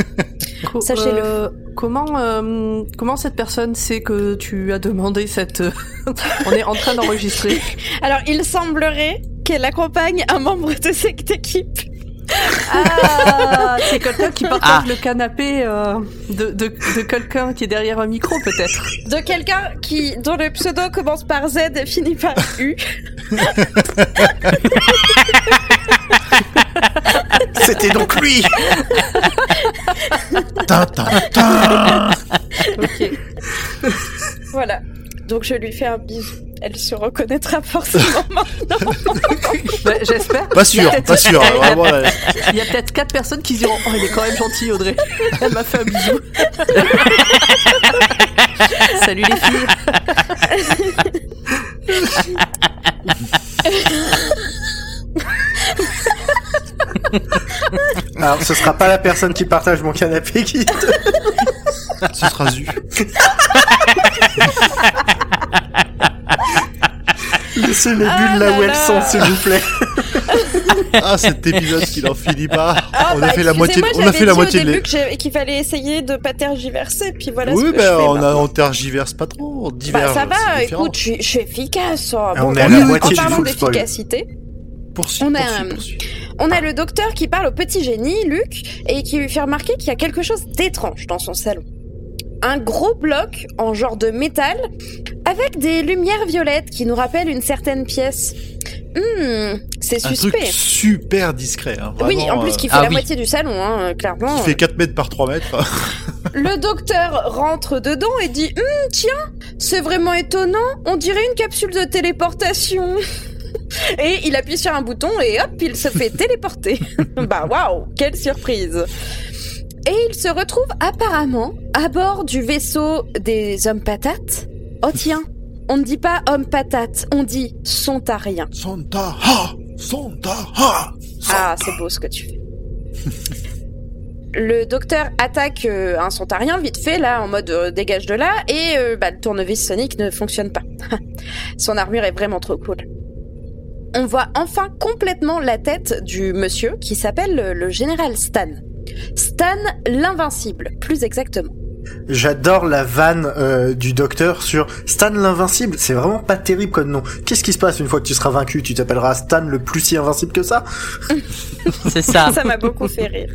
S5: Sachez-le.
S1: euh, comment, euh, comment cette personne sait que tu as demandé cette. euh, On est en train d'enregistrer?
S5: Alors, il semblerait qu'elle accompagne un membre de cette équipe.
S1: Ah, c'est quelqu'un qui partage
S4: Ah.
S1: le canapé euh, de, de, de quelqu'un qui est derrière un micro, peut-être.
S5: De quelqu'un qui, dont le pseudo commence par Z et finit par U.
S3: C'était donc lui.
S2: Tin, tin, tin.
S1: Ok.
S5: Voilà. Donc, je lui fais un bisou. Elle se reconnaîtra forcément maintenant.
S1: Bah, J'espère.
S2: Pas sûr, pas sûr. hein, vraiment.
S1: Il y a peut-être quatre personnes qui diront Oh, il est quand même gentil, Audrey. Elle m'a fait un bisou. Salut les filles.
S3: Alors ce sera pas la personne qui partage mon canapé qui.
S2: Ce sera Zu.
S3: Laissez les bulles
S5: Ah
S3: là
S5: là
S3: où elles sont, s'il vous plaît.
S2: Ah, cet épisode qui n'en finit pas.
S5: Ah,
S2: on
S5: bah,
S2: a fait la moitié,
S5: excusez-moi,
S2: on a fait la
S5: dit
S2: moitié
S5: au début qu'il fallait essayer de pas tergiverser, puis voilà ce
S2: Oui,
S5: que
S2: ben
S5: je fais
S2: on, a, on tergiverse pas trop, on diverge.
S5: Bah ça va, écoute, je suis, je suis efficace. hein.
S3: Ah, on est à
S2: la
S5: en
S3: moitié du
S5: parlant
S3: full spoil.
S5: d'efficacité,
S2: Poursuis,
S5: on a
S2: poursuis.
S5: On a le docteur qui parle au petit génie, Luc, et qui lui fait remarquer qu'il y a quelque chose d'étrange dans son salon. Un gros bloc en genre de métal avec des lumières violettes qui nous rappellent une certaine pièce. Hmm, c'est
S2: Un truc
S5: suspect.
S2: super discret. Hein,
S5: Oui, en plus
S2: euh,
S5: qui fait
S4: Ah
S5: la
S4: oui.
S5: moitié du salon, hein, clairement.
S2: qui fait 4 mètres par 3 mètres.
S5: Le docteur rentre dedans et dit Hum, Tiens, c'est vraiment étonnant, on dirait une capsule de téléportation. Et il appuie sur un bouton et hop, il se fait téléporter. bah waouh, quelle surprise. Et il se retrouve apparemment à bord du vaisseau des hommes patates. Oh tiens, on ne dit pas hommes patates, on dit
S2: ha
S5: Ah, c'est beau ce que tu fais. Le docteur attaque euh, un sontarien vite fait là en mode euh, dégage de là et euh, bah, le tournevis sonique ne fonctionne pas. Son armure est vraiment trop cool. On voit enfin complètement la tête du monsieur qui s'appelle le, le général Stan. Stan l'invincible, plus exactement.
S3: J'adore la vanne euh, du docteur sur Stan l'invincible. C'est vraiment pas terrible comme nom. Qu'est-ce qui se passe une fois que tu seras vaincu? Tu t'appelleras Stan le plus si invincible que ça?
S4: C'est ça.
S5: Ça m'a beaucoup fait rire.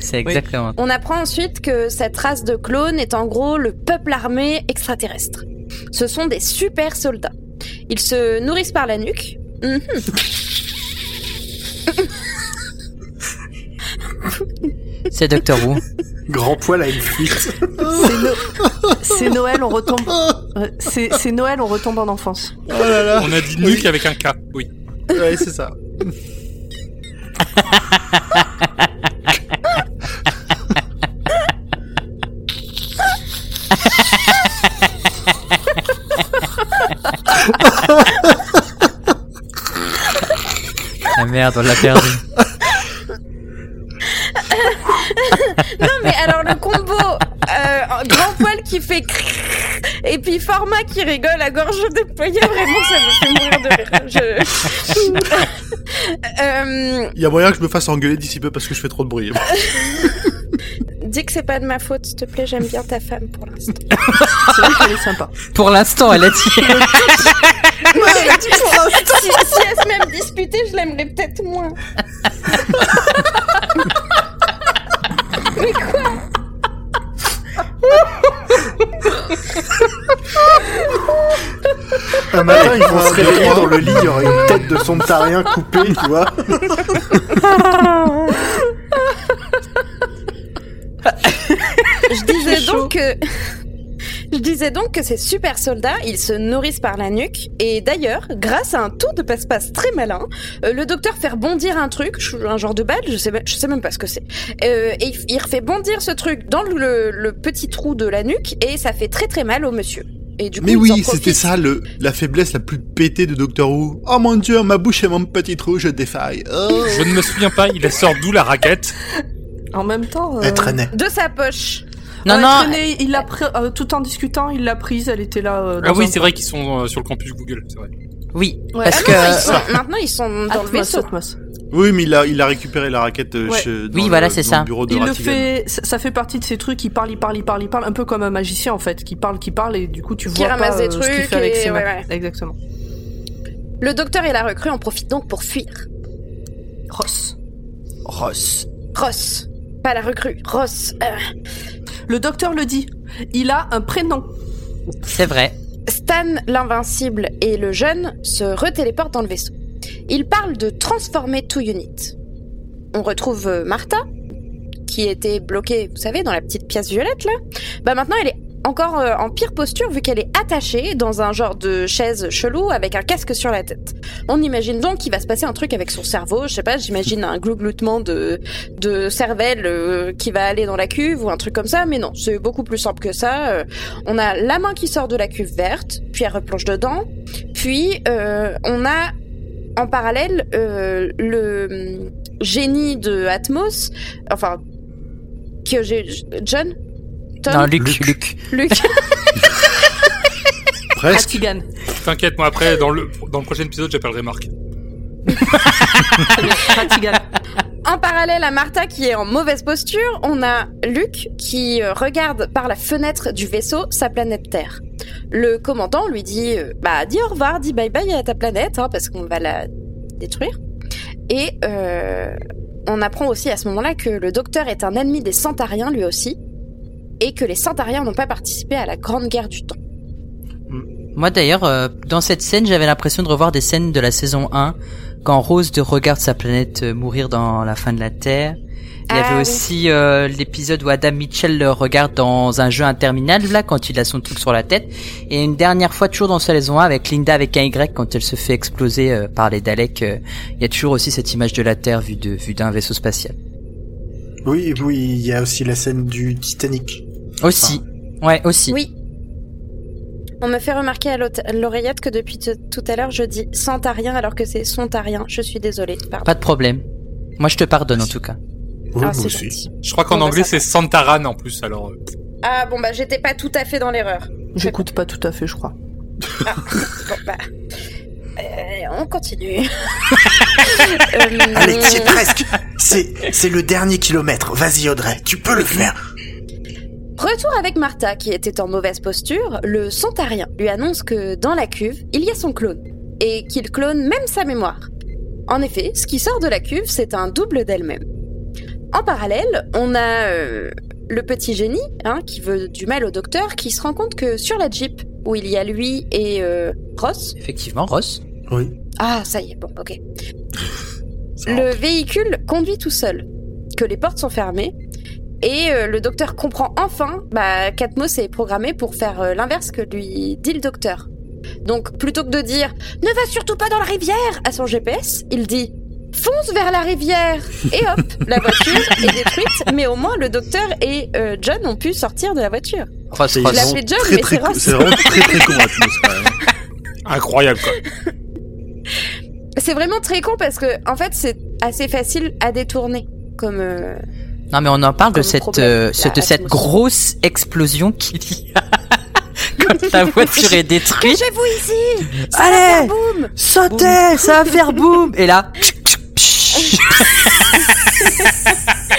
S4: C'est exactement.
S5: On apprend ensuite que cette race de clones est en gros le peuple armé extraterrestre. Ce sont des super soldats. Ils se nourrissent par la nuque. Mhm.
S4: C'est Doctor Who.
S3: Grand poil à une fuite.
S1: C'est No- c'est Noël, on retombe. Ouais, C'est c'est Noël, on retombe en enfance.
S2: Oh là là
S6: On a dit nuque avec un K, oui.
S2: Ouais, c'est ça.
S4: Ah merde, on l'a perdu.
S5: Non mais alors le combo euh, grand poil qui fait crrrr et puis format qui rigole à gorge déployée vraiment ça me fait mourir de rire. Je... Euh,
S2: Il y a moyen que je me fasse engueuler d'ici peu parce que je fais trop de bruit.
S5: dis que c'est pas de ma faute s'il te plaît j'aime bien ta femme pour l'instant.
S1: C'est vrai qu'elle est sympa.
S4: Pour l'instant, elle dit.
S5: si, si elle se même disputée je l'aimerais peut-être moins. Mais quoi?
S3: Un matin, ils vont se réveiller dans le lit, il y aura une tête de son tarien coupée, tu vois.
S5: Je disais donc que je disais donc que ces super soldats, ils se nourrissent par la nuque et d'ailleurs, grâce à un tour de passe-passe très malin, euh, le docteur fait rebondir un truc, un genre de balle, je sais je sais même pas ce que c'est. Euh, et il, refait bondir ce truc dans le, le petit trou de la nuque et ça fait très très mal au monsieur. Et du coup,
S2: Mais oui, c'était ça le, la faiblesse la plus pétée de Doctor Who. Oh mon dieu, ma bouche et mon petit trou, je défaille. Oh.
S6: Je ne me souviens pas, il sort d'où la raquette?
S1: En même temps. euh,
S3: Elle traînait.
S5: De sa poche.
S4: Non,
S1: ouais,
S4: non.
S1: il l'a euh, tout en discutant, il l'a prise, elle était là. euh,
S6: Ah oui,
S1: un-
S6: c'est vrai qu'ils sont euh, sur le campus Google, c'est vrai.
S4: Oui,
S1: Ouais.
S4: parce
S5: Ah
S4: que.
S5: non, ils sont- maintenant ils sont dans le
S1: Atmos,
S5: vaisseau.
S1: Atmos.
S2: Oui, mais il a, il a récupéré la raquette euh,
S1: Ouais.
S2: chez, dans
S4: Oui,
S2: le-
S4: voilà, c'est
S2: dans
S4: ça.
S2: le bureau de
S1: Il le fait, ça, ça fait partie de ces trucs, il parle, il parle, il parle, il parle, un peu comme un magicien en fait, qui parle, qui parle et du coup tu
S5: Qui
S1: vois
S5: ramasse
S1: pas
S5: des
S1: euh, ce qu'il
S5: trucs
S1: fait avec
S5: et-
S1: ses mains.
S5: ouais, ouais.
S1: Exactement.
S5: Le docteur et la recrue en profitent donc pour fuir.
S1: Ross.
S4: Ross.
S5: Ross. Pas la recrue, Ross. Euh,
S1: Le docteur le dit. Il a un prénom.
S4: C'est vrai.
S5: Stan l'invincible et le jeune se retéléportent dans le vaisseau. Ils parlent de transformer to unit. On retrouve euh, Martha, qui était bloquée, vous savez, dans la petite pièce violette là. Bah maintenant elle est encore euh, en pire posture vu qu'elle est attachée dans un genre de chaise chelou avec un casque sur la tête. On imagine donc qu'il va se passer un truc avec son cerveau, je sais pas, j'imagine un glougloutement de, de cervelle euh, qui va aller dans la cuve ou un truc comme ça, mais non, c'est beaucoup plus simple que ça. Euh, on a la main qui sort de la cuve verte, puis elle replonge dedans, puis on a en parallèle le hum, génie de Atmos, enfin John, Tom,
S4: Non, Luc, Luc.
S5: Luc,
S2: Presque.
S1: Ratigan.
S6: T'inquiète, moi après, dans le, dans le prochain épisode, j'appellerai Marc.
S5: En parallèle à Martha qui est en mauvaise posture, on a Luc qui regarde par la fenêtre du vaisseau sa planète Terre. Le commandant lui dit euh, bah dis au revoir, dis bye bye à ta planète hein, parce qu'on va la détruire. Et euh, on apprend aussi à ce moment-là que le docteur est un ennemi des Centauriens lui aussi et que les Centauriens n'ont pas participé à la Grande Guerre du Temps.
S4: Moi d'ailleurs, euh, dans cette scène, j'avais l'impression de revoir des scènes de la saison 1, quand Rose de regarde sa planète euh, mourir dans la fin de la Terre. Il y
S5: Ah
S4: avait
S5: oui.
S4: aussi euh, l'épisode où Adam Mitchell le regarde dans un jeu interminable, là, quand il a son truc sur la tête. Et une dernière fois, toujours dans sa saison 1, avec Linda avec un Y, quand elle se fait exploser euh, par les Daleks, euh, il y a toujours aussi cette image de la Terre vue de vue d'un vaisseau spatial.
S3: Oui, oui, il y a aussi la scène du Titanic.
S4: Aussi. Ouais, aussi.
S5: Oui. On me fait remarquer à l'oreillette que depuis tout à l'heure je dis Centarien alors que c'est Sontarien. Je suis désolée. Pardon.
S4: Pas de problème. Moi, je te pardonne en tout cas.
S3: Oui,
S5: Ah,
S3: moi aussi.
S6: Je crois qu'en
S5: Bon, bah,
S6: anglais, c'est Santaran en plus, alors. euh,
S5: Ah bon bah j'étais pas tout à fait dans l'erreur.
S1: J'écoute pas tout à fait, je crois.
S5: Bon bah. euh, on continue. Euh,
S3: Allez, c'est presque. C'est, c'est le dernier kilomètre. Vas-y, Audrey, tu peux le faire.
S5: Retour avec Martha, qui était en mauvaise posture, le Sontarien lui annonce que dans la cuve, il y a son clone, et qu'il clone même sa mémoire. En effet, ce qui sort de la cuve, c'est un double d'elle-même. En parallèle, on a euh, le petit génie, hein, qui veut du mal au docteur, qui se rend compte que sur la Jeep, où il y a lui et euh, Ross...
S4: Effectivement, Ross.
S3: Oui.
S5: Ah, ça y est, bon, ok. Le véhicule conduit tout seul, que les portes sont fermées, et euh, le docteur comprend enfin bah, qu'Atmos est programmé pour faire euh, l'inverse que lui dit le docteur. Donc plutôt que de dire ne va surtout pas dans la rivière à son GPS, il dit fonce vers la rivière et hop, la voiture est détruite, mais au moins le docteur et euh, John ont pu sortir de la voiture.
S4: Ross,
S2: C'est
S5: John,
S2: très,
S5: mais
S2: très
S5: c'est
S2: con-
S5: Ross.
S2: C'est vraiment très très con Atmos, quand même.
S6: Incroyable, quoi.
S5: C'est vraiment très con parce que en fait c'est assez facile à détourner comme euh,
S4: Non mais on en parle de cette,
S5: problème,
S4: euh,
S5: la
S4: ce- de cette
S5: Atmos.
S4: grosse explosion qu'il y a quand la voiture est détruite.
S5: Cachez-vous ici Ça va
S4: Allez
S5: faire boum
S4: Sautez, ça va faire boum Et là,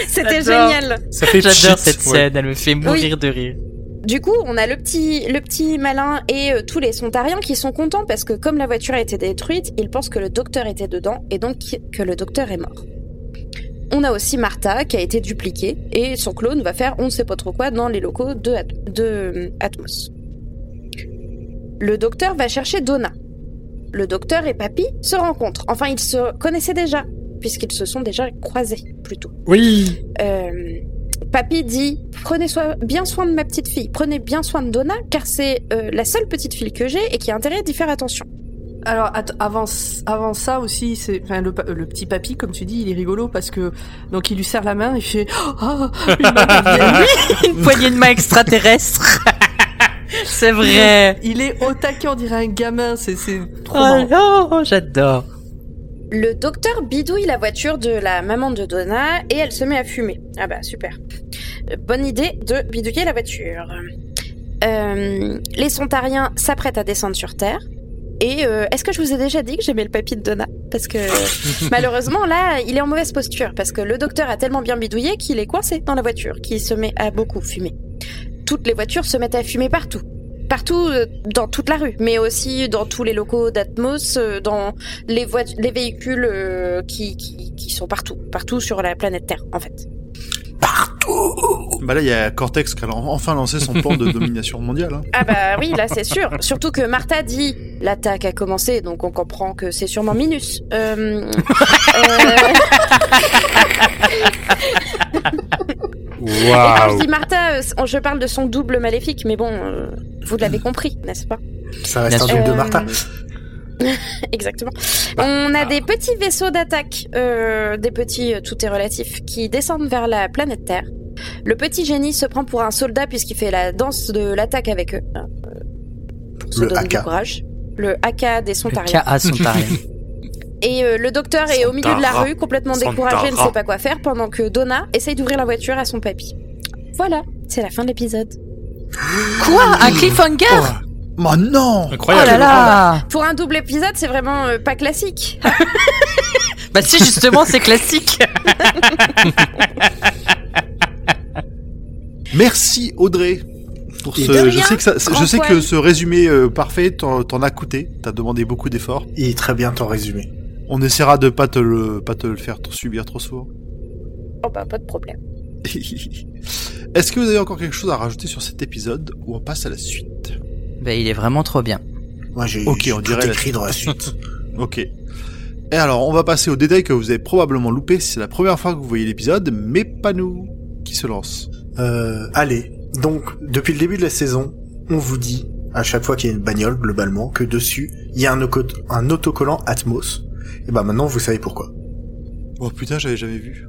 S5: C'était génial.
S6: Ça fait
S4: j'adore cette
S6: ouais.
S4: scène, elle me fait mourir de rire.
S5: Du coup, on a le petit, le petit malin et euh, tous les Sontariens qui sont contents parce que comme la voiture a été détruite, ils pensent que le docteur était dedans et donc que le docteur est mort. On a aussi Martha qui a été dupliquée et son clone va faire on ne sait pas trop quoi dans les locaux de, At- de euh, Atmos. Le docteur va chercher Donna. Le docteur et Papy se rencontrent. Enfin, ils se connaissaient déjà puisqu'ils se sont déjà croisés plutôt.
S6: Oui.
S5: Euh, Papy dit prenez soi- bien soin de ma petite fille, prenez bien soin de Donna, car c'est euh, la seule petite fille que j'ai et qui a intérêt d'y faire attention.
S1: Alors att- avant, avant ça aussi, c'est enfin le, le petit papy, comme tu dis, il est rigolo parce que donc il lui serre la main, il fait ah une main de vieille.
S4: Une poignée de main extraterrestre. C'est vrai.
S1: Il est au taquet, on dirait un gamin, c'est c'est trop
S4: Oh
S1: marrant.
S4: non, j'adore.
S5: Le docteur bidouille la voiture de la maman de Donna et elle se met à fumer. Ah bah super. Bonne idée de bidouiller la voiture. Euh, les Sontariens s'apprêtent à descendre sur Terre. Et euh, est-ce que je vous ai déjà dit que j'aimais le papy de Donna? Parce que malheureusement là, il est en mauvaise posture parce que le docteur a tellement bien bidouillé qu'il est coincé dans la voiture, qui se met à beaucoup fumer. Toutes les voitures se mettent à fumer partout. Partout euh, dans toute la rue, mais aussi dans tous les locaux d'Atmos, euh, dans les, les véhicules euh, qui, qui, qui sont partout, partout sur la planète Terre, en fait.
S3: Partout.
S2: Bah là, il y a Cortex qui a enfin lancé son plan de domination mondiale. hein.
S5: Ah bah oui, là c'est sûr. Surtout que Martha dit l'attaque a commencé, donc on comprend que c'est sûrement Minus. Euh, euh, Et quand je dis Martha, euh, je parle de son double maléfique, mais bon, euh, vous l'avez compris, n'est-ce pas?
S3: Ça reste
S4: Bien
S3: un
S4: sûr.
S3: double de
S5: Euh,
S3: Martha.
S5: Exactement. On a des petits vaisseaux d'attaque, euh, des petits, euh, tout est relatif, qui descendent vers la planète Terre. Le petit génie se prend pour un soldat puisqu'il fait la danse de l'attaque avec eux. euh, pour se
S3: Le
S5: donner du
S3: haka.
S5: courage. Le haka des Sontariens. Et euh, le docteur est au milieu de la rue, complètement
S2: Sontara.
S5: découragé, ne sait pas quoi faire, pendant que Donna essaye d'ouvrir la voiture à son papy. Voilà, c'est la fin de l'épisode.
S4: Quoi? Un cliffhanger?
S2: Oh non
S4: Oh
S6: Incroyable.
S4: là là
S5: Pour un double épisode, c'est vraiment euh, pas classique.
S4: Bah si justement c'est classique.
S2: Merci Audrey pour
S3: Et
S2: ce. Je sais que ça, je sais que ce résumé euh, parfait t'en a coûté. T'as demandé beaucoup d'efforts.
S3: Est très bien ton résumé.
S2: On essaiera de pas te le pas te le faire subir trop souvent.
S5: Oh bah, pas de problème.
S2: Est-ce que vous avez encore quelque chose à rajouter sur cet épisode ou on passe à la suite?
S4: Bah il est vraiment trop bien.
S3: Moi, j'ai
S2: on
S3: tout
S2: dirait la
S3: écrit dans la suite.
S2: Ok. Et alors, on va passer au détail que vous avez probablement loupé si c'est la première fois que vous voyez l'épisode, mais pas nous. Qui se lance
S3: Euh, allez, donc depuis le début de la saison, on vous dit à chaque fois qu'il y a une bagnole globalement que dessus il y a un, oco- un autocollant Atmos. Et ben maintenant vous savez pourquoi.
S2: Oh putain, j'avais jamais vu.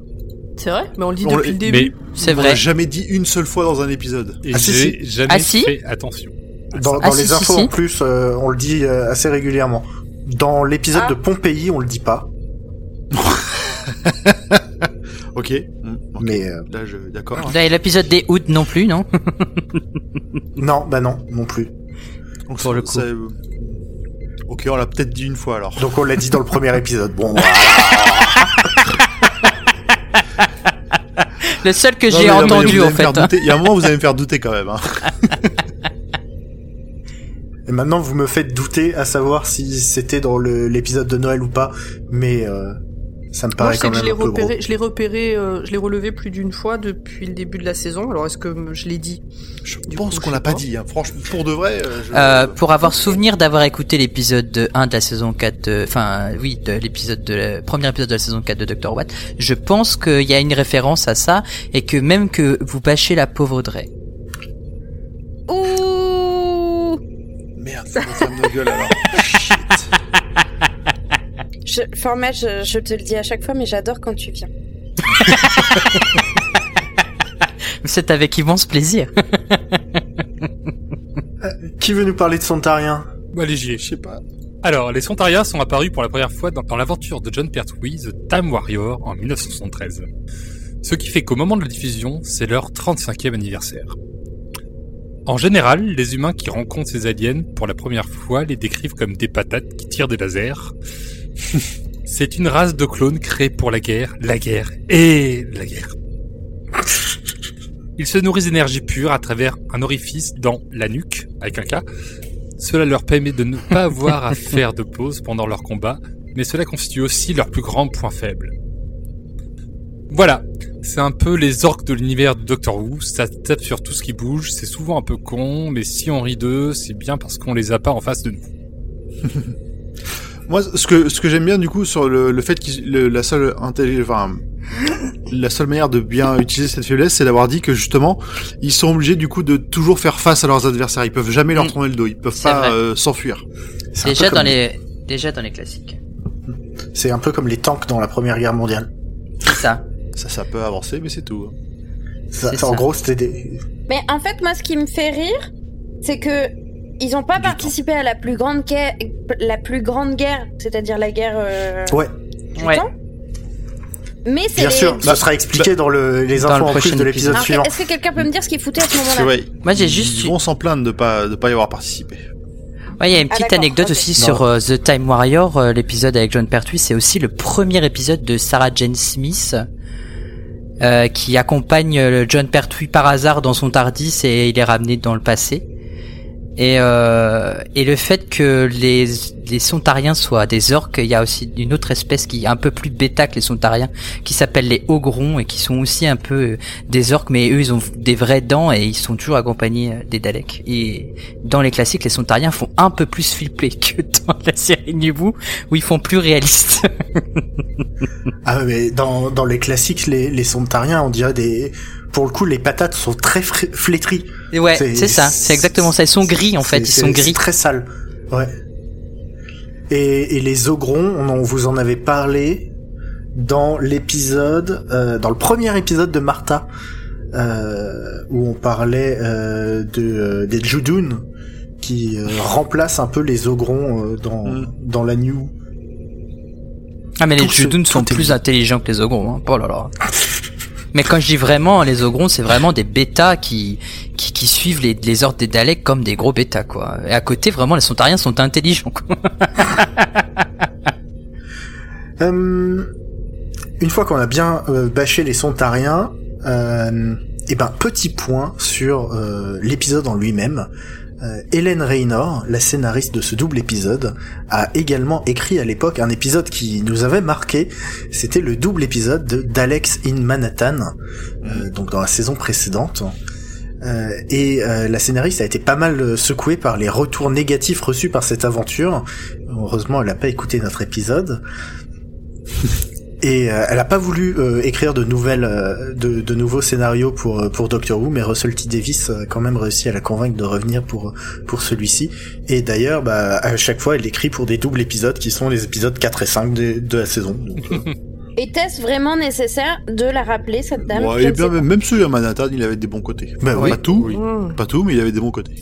S1: C'est vrai Mais on le dit
S2: On
S1: depuis
S2: l'a-
S1: le début.
S6: Mais
S4: C'est
S2: On l'a
S4: vrai.
S2: jamais dit une seule fois dans un épisode.
S6: et
S3: Ah, si,
S6: jamais
S4: Ah, si
S6: fait attention.
S3: Dans,
S4: Ah,
S3: dans
S4: si,
S3: les infos
S4: si.
S3: en plus, euh, on le dit euh, assez régulièrement. Dans l'épisode
S5: Ah.
S3: de Pompéi, on le dit pas,
S2: Ok. Mm, ok.
S3: mais euh,
S2: Là, je d'accord.
S4: Là, et l'épisode des août non plus, non
S3: non, bah non, non plus.
S2: Donc,
S4: pour le coup.
S2: Ok, on l'a peut-être dit une fois alors.
S3: Donc on l'a dit dans le premier épisode. Bon, voilà.
S4: Le seul que
S2: Non,
S4: j'ai entendu en fait.
S2: douter. Il y a un moment, vous allez me faire douter quand même. Hein.
S3: Et maintenant vous me faites douter à savoir si c'était dans l'épisode de Noël ou pas, mais euh, ça me
S1: Moi,
S3: paraît
S1: je sais
S3: quand
S1: que je
S3: même
S1: l'ai
S3: un peu gros.
S1: repéré, je l'ai repéré, euh, je l'ai relevé plus d'une fois depuis le début de la saison. Alors est-ce que je l'ai dit?
S2: Je
S1: Du
S2: pense qu'on
S1: je
S2: l'a pas
S1: pas.
S2: dit. Hein. Franchement, pour de vrai. euh, je-
S4: Euh, pour avoir souvenir d'avoir écouté l'épisode de 1 de la saison 4 de, enfin, oui, de l'épisode de la, premier épisode de la saison 4 de Dr. Watt, je pense qu'il y a une référence à ça et que même que vous bâchez la pauvre Audrey.
S5: Ouh
S2: Merde, ça va faire nos gueules alors. Shit.
S5: je, Format, je, je te le dis à chaque fois, mais j'adore quand tu viens.
S4: C'est avec immense plaisir.
S3: Qui veut nous parler de Sontarien
S6: Bon, allez, j'y ai.
S2: Je sais pas.
S6: Alors, les Sontariens sont apparus pour la première fois dans, dans l'aventure de John Pertwee, The Time Warrior, en 1973. Ce qui fait qu'au moment de la diffusion, c'est leur 35e anniversaire. En général, les humains qui rencontrent ces aliens pour la première fois les décrivent comme des patates qui tirent des lasers. c'est une race de clones créée pour la guerre, la guerre et la guerre. Ils se nourrissent d'énergie pure à travers un orifice dans la nuque, avec un K, cela leur permet de ne pas avoir à faire de pause pendant leur combat, mais cela constitue aussi leur plus grand point faible. Voilà, c'est un peu les orques de l'univers de Doctor Who, ça tape sur tout ce qui bouge, c'est souvent un peu con, mais si on rit d'eux, c'est bien parce qu'on les a pas en face de nous.
S2: Moi, ce que ce que j'aime bien du coup sur le, le fait que la seule enfin la seule manière de bien utiliser cette faiblesse, c'est d'avoir dit que justement, ils sont obligés du coup de toujours faire face à leurs adversaires. Ils peuvent jamais leur tourner le dos. Ils peuvent pas euh, s'enfuir.
S3: C'est un peu
S4: Déjà
S3: comme-
S4: dans les, déjà dans les classiques.
S3: C'est un peu comme les tanks dans la Première Guerre mondiale.
S4: C'est ça.
S2: Ça, ça peut avancer, mais c'est tout.
S3: Ça-
S4: C'est
S3: en
S4: ça.
S3: gros, c'était des...
S5: Mais en fait, moi, ce qui me fait rire, c'est que ils ont pas
S2: Du
S5: participé à la plus grande guerre, la plus grande guerre, c'est-à-dire la guerre euh,
S3: Ouais,
S5: du
S4: Ouais.
S5: temps. Mais c'est
S3: bien
S5: les-
S3: sûr, ce sera expliqué dans le, les
S4: Dans
S3: infos
S4: le
S3: en plus
S4: prochain
S3: de l'épisode suivant.
S5: Est-ce que quelqu'un peut me dire ce qu'ils foutaient à ce moment-là?
S4: Moi, j'ai juste
S2: Ils vont s'en plaindre de pas de pas y avoir participé.
S4: Ouais, il y a une
S5: Ah,
S4: petite anecdote aussi
S3: Non.
S4: sur euh, The Time Warrior, euh, l'épisode avec John Pertwee, c'est aussi le premier épisode de Sarah Jane Smith qui accompagne euh, John Pertwee par hasard dans son Tardis et il est ramené dans le passé. Et, euh, et le fait que les, les Sontariens soient des orques, il y a aussi une autre espèce qui est un peu plus bêta que les Sontariens, qui s'appelle les Ogrons et qui sont aussi un peu euh, des orques, mais eux ils ont des vraies dents et ils sont toujours accompagnés euh, des Daleks. Et dans les classiques, les Sontariens font un peu plus flipper que dans la série Nubu, où ils font plus réalistes.
S3: Ah mais dans, dans les classiques, les, les Sontariens, on dirait des... Pour le coup, les patates sont très flétries.
S4: Et ouais,
S3: C'est-
S4: ça, c'est exactement ça. Ils sont gris en fait, ils sont gris.
S3: très sale. Ouais. Et, et les ogrons, on, en- vous en avez parlé dans l'épisode, euh, dans le premier épisode de Martha, euh, où on parlait euh, de euh, des Judun qui euh, remplacent un peu les ogrons euh, dans
S2: Mm.
S3: dans la New.
S4: Ah mais les
S3: tout
S4: Judoun sont plus intelligents que les Ogrons. Hein. Oh là là. Mais quand je dis vraiment, les Ogrons, c'est vraiment des bêtas qui, qui, qui suivent les, les ordres des Daleks comme des gros bêtas, quoi. Et à côté, vraiment, les Sontariens sont intelligents, quoi.
S3: Euh, une fois qu'on a bien euh, bâché les Sontariens, euh, et ben petit point sur euh, l'épisode en lui-même. Euh, Hélène Raynor, la scénariste de ce double épisode, a également écrit à l'époque un épisode qui nous avait marqué. C'était le double épisode de d'Alex in Manhattan, euh, donc dans la saison précédente. Euh, et euh, la scénariste a été pas mal secouée par les retours négatifs reçus par cette aventure. Heureusement, elle n'a pas écouté notre épisode. Et euh, elle a pas voulu euh, écrire de nouvelles, euh, de, de nouveaux scénarios pour euh, pour Doctor Who, mais Russell T Davis a quand même réussi à la convaincre de revenir pour pour celui-ci. Et d'ailleurs, bah à chaque fois, elle écrit pour des doubles épisodes qui sont les épisodes 4 et 5 de, de la saison. Donc, euh,
S5: Était-ce vraiment nécessaire de la rappeler, cette dame?
S2: Ouais, et bien, même, celui à Manhattan, il avait des bons côtés.
S3: Bah oui.
S2: Pas tout, pas tout, mais il avait des bons côtés.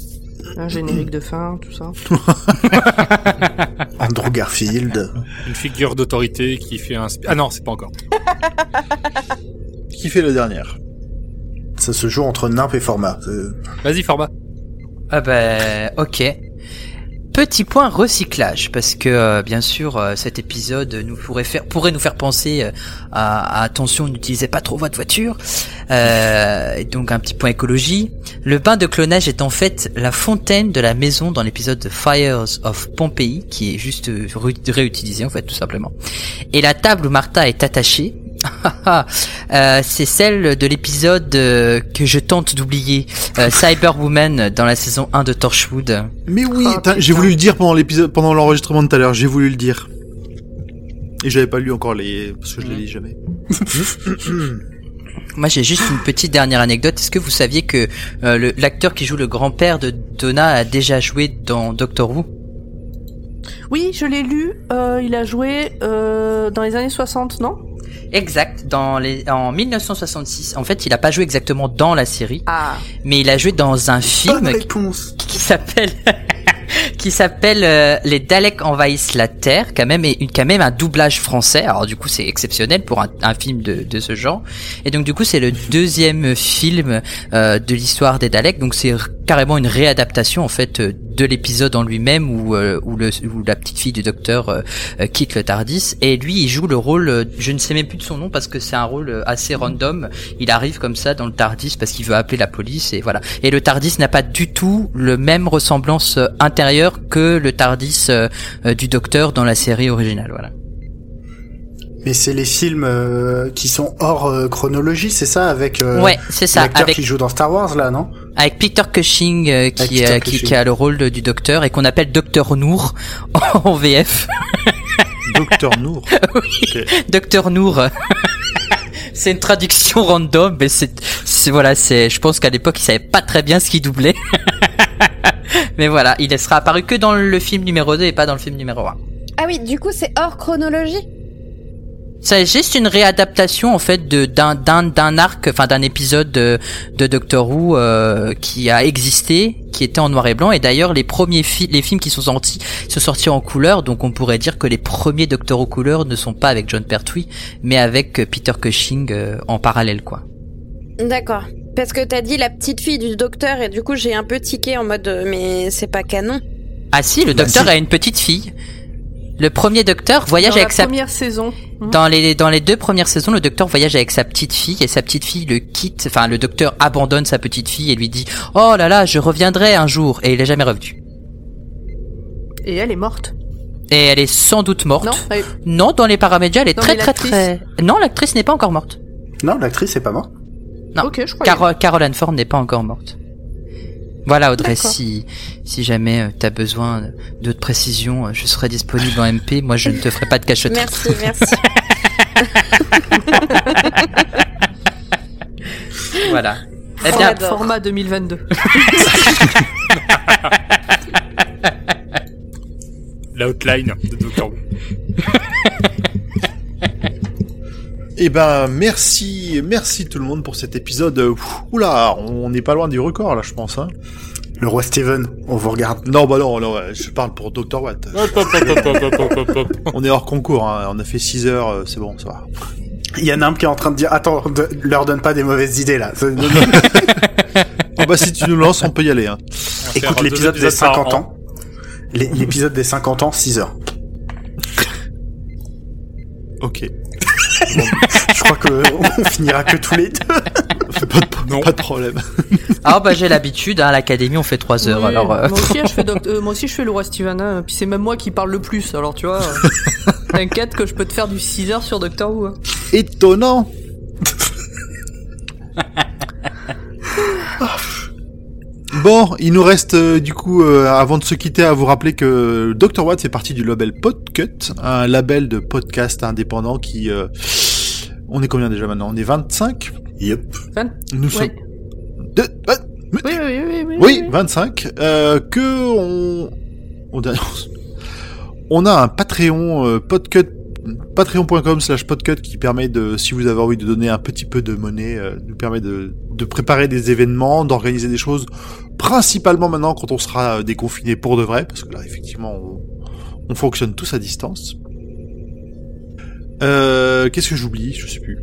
S1: Un générique de fin, tout ça.
S3: Andrew Garfield.
S6: Une figure d'autorité qui fait un... sp- Ah non, c'est pas encore.
S2: Qui fait la dernière?
S3: Ça se joue entre Nimp et Format. Euh,
S6: Vas-y, format.
S4: Ah ben, ok. Petit point recyclage, parce que euh, bien sûr euh, cet épisode nous pourrait faire pourrait nous faire penser euh, à, à attention, n'utilisez pas trop votre voiture. Euh, donc un petit point écologie. Le bain de clonage est en fait la fontaine de la maison dans l'épisode de Fires of Pompeii, qui est juste ré- réutilisé en fait tout simplement. Et la table où Martha est attachée. Euh, c'est celle de l'épisode euh, que je tente d'oublier, euh, Cyberwoman dans la saison 1 de Torchwood.
S2: Mais oui,
S1: Oh,
S2: j'ai voulu le dire pendant l'épisode, pendant l'enregistrement de tout à l'heure, j'ai voulu le dire. Et j'avais pas lu encore les, parce que je les lis jamais.
S4: Moi j'ai juste une petite dernière anecdote. Est-ce que vous saviez que euh, l'acteur qui joue le grand-père de Donna a déjà joué dans Doctor Who?
S1: Oui, je l'ai lu. Euh, il a joué euh, dans les années 60, non?
S4: Exact, dans les, en 1966. En fait, il a pas joué exactement dans la série,
S1: Ah.
S4: mais il a joué dans un film
S3: Bonne réponse.
S4: qui s'appelle qui s'appelle euh, Les Daleks envahissent la Terre, quand même et quand même un doublage français. Alors du coup, c'est exceptionnel pour un, un film de, de ce genre. Et donc du coup, c'est le deuxième film euh, de l'histoire des Daleks. Donc c'est carrément une réadaptation en fait euh, de l'épisode en lui-même où euh, où, le, où la petite fille du docteur euh, euh, quitte le Tardis et lui il joue le rôle je ne sais même plus de son nom parce que c'est un rôle assez random il arrive comme ça dans le Tardis parce qu'il veut appeler la police et voilà et le Tardis n'a pas du tout le même ressemblance euh, que le Tardis euh, euh, du docteur dans la série originale voilà
S3: Mais c'est les films euh, qui sont hors euh, chronologie, c'est ça, avec euh,
S4: ouais c'est ça
S3: l'acteur
S4: avec
S3: qui joue dans Star Wars là, non?
S4: Avec Peter Cushing euh, qui,
S3: Peter
S4: euh, qui,
S3: Cushing.
S4: qui a le rôle de- du docteur et qu'on appelle Docteur Nour en VF
S2: Docteur Nour. Ok.
S4: Docteur Nour. C'est une traduction random, mais c'est, voilà, c'est, je pense qu'à l'époque il savait pas très bien ce qu'il doublait. mais voilà, il ne sera apparu que dans le film numéro 2 et pas dans le film numéro 1.
S5: Ah oui, du coup, c'est hors chronologie?
S4: C'est juste une réadaptation en fait de d'un d'un d'un arc, enfin d'un épisode de, de Doctor Who euh, qui a existé, qui était en noir et blanc. Et d'ailleurs, les premiers fi- les films qui sont sortis sont sortis en couleur, donc on pourrait dire que les premiers Doctor Who couleur ne sont pas avec John Pertwee, mais avec euh, Peter Cushing euh, en parallèle, quoi.
S5: D'accord. Parce que t'as dit la petite fille du docteur et du coup j'ai un peu tiqué en mode euh, mais c'est pas canon.
S4: Ah si, le
S3: Bah,
S4: Docteur
S3: si.
S4: a une petite fille. Le premier Docteur voyage
S1: Dans
S4: avec
S1: la
S4: sa
S1: première saison. Hmm.
S4: Dans les dans les deux premières saisons, le docteur voyage avec sa petite fille et sa petite fille le quitte. Enfin, le docteur abandonne sa petite fille et lui dit "Oh là là, je reviendrai un jour." Et il est jamais revenu.
S1: Et elle est morte.
S4: Et elle est sans doute morte.
S1: Non elle-
S4: Non, dans les paramédias, elle est
S1: Non,
S4: très très
S1: l'actrice.
S4: très. Non, l'actrice n'est pas encore morte.
S3: Non, l'actrice est pas morte.
S4: Non.
S1: Ok, je crois.
S4: Carol Caroline Ford n'est pas encore morte. Voilà Audrey, si si jamais euh, t'as besoin d'autres précisions, euh, je serai disponible en MP. Moi, je ne te ferai pas de cachotterie.
S5: Merci, merci.
S4: Voilà. Eh bien.
S1: Format 2022.
S6: L'outline de Doctor Who.
S2: Eh ben, merci, merci tout le monde pour cet épisode. Oula, on n'est pas loin du record là, je pense. Hein.
S3: Le roi Steven, on vous regarde.
S2: Non, bah non, je parle pour Dr Watt. On est hors concours, hein. on a fait 6 heures, euh, c'est bon, ça va.
S3: Il y en a un qui est en train de dire attends, de- leur donne pas des mauvaises idées là.
S2: Oh bah si tu nous lances, on peut y aller. Hein.
S3: Écoute l'épisode des
S6: épisodes par
S3: 50
S6: an.
S3: ans. L'é- L'épisode des 50 ans, 6 heures.
S2: Ok.
S3: Je crois que on finira que tous les deux.
S2: pas, de,
S6: Non.
S2: pas de problème.
S4: Ah bah j'ai l'habitude, hein, à l'académie on fait 3 heures,
S1: Oui,
S4: alors... euh,
S1: moi, aussi, je fais doc- euh, moi aussi, je fais le roi Steven, hein, puis c'est même moi qui parle le plus, alors tu vois. euh, T'inquiète que je peux te faire du 6 heures sur Doctor Who. hein.
S2: Étonnant. Bon, il nous reste euh, du coup, euh, avant de se quitter, à vous rappeler que Dr. Watt fait partie du label Podcut, un label de podcast indépendant qui... euh, on est combien déjà maintenant? On est 25
S3: Yep.
S1: Fan
S2: Nous sommes...
S1: Ouais.
S2: De- ah,
S1: Oui, oui, oui, oui, oui.
S2: Oui, 25. Euh, que on... on on a un Patreon euh, podcut patreon.com slash podcut qui permet de, si vous avez envie de donner un petit peu de monnaie, euh, nous permet de, de préparer des événements, d'organiser des choses, principalement maintenant quand on sera euh, déconfiné pour de vrai, parce que là effectivement on, on fonctionne tous à distance. Euh, Qu'est-ce que j'oublie? Je sais plus.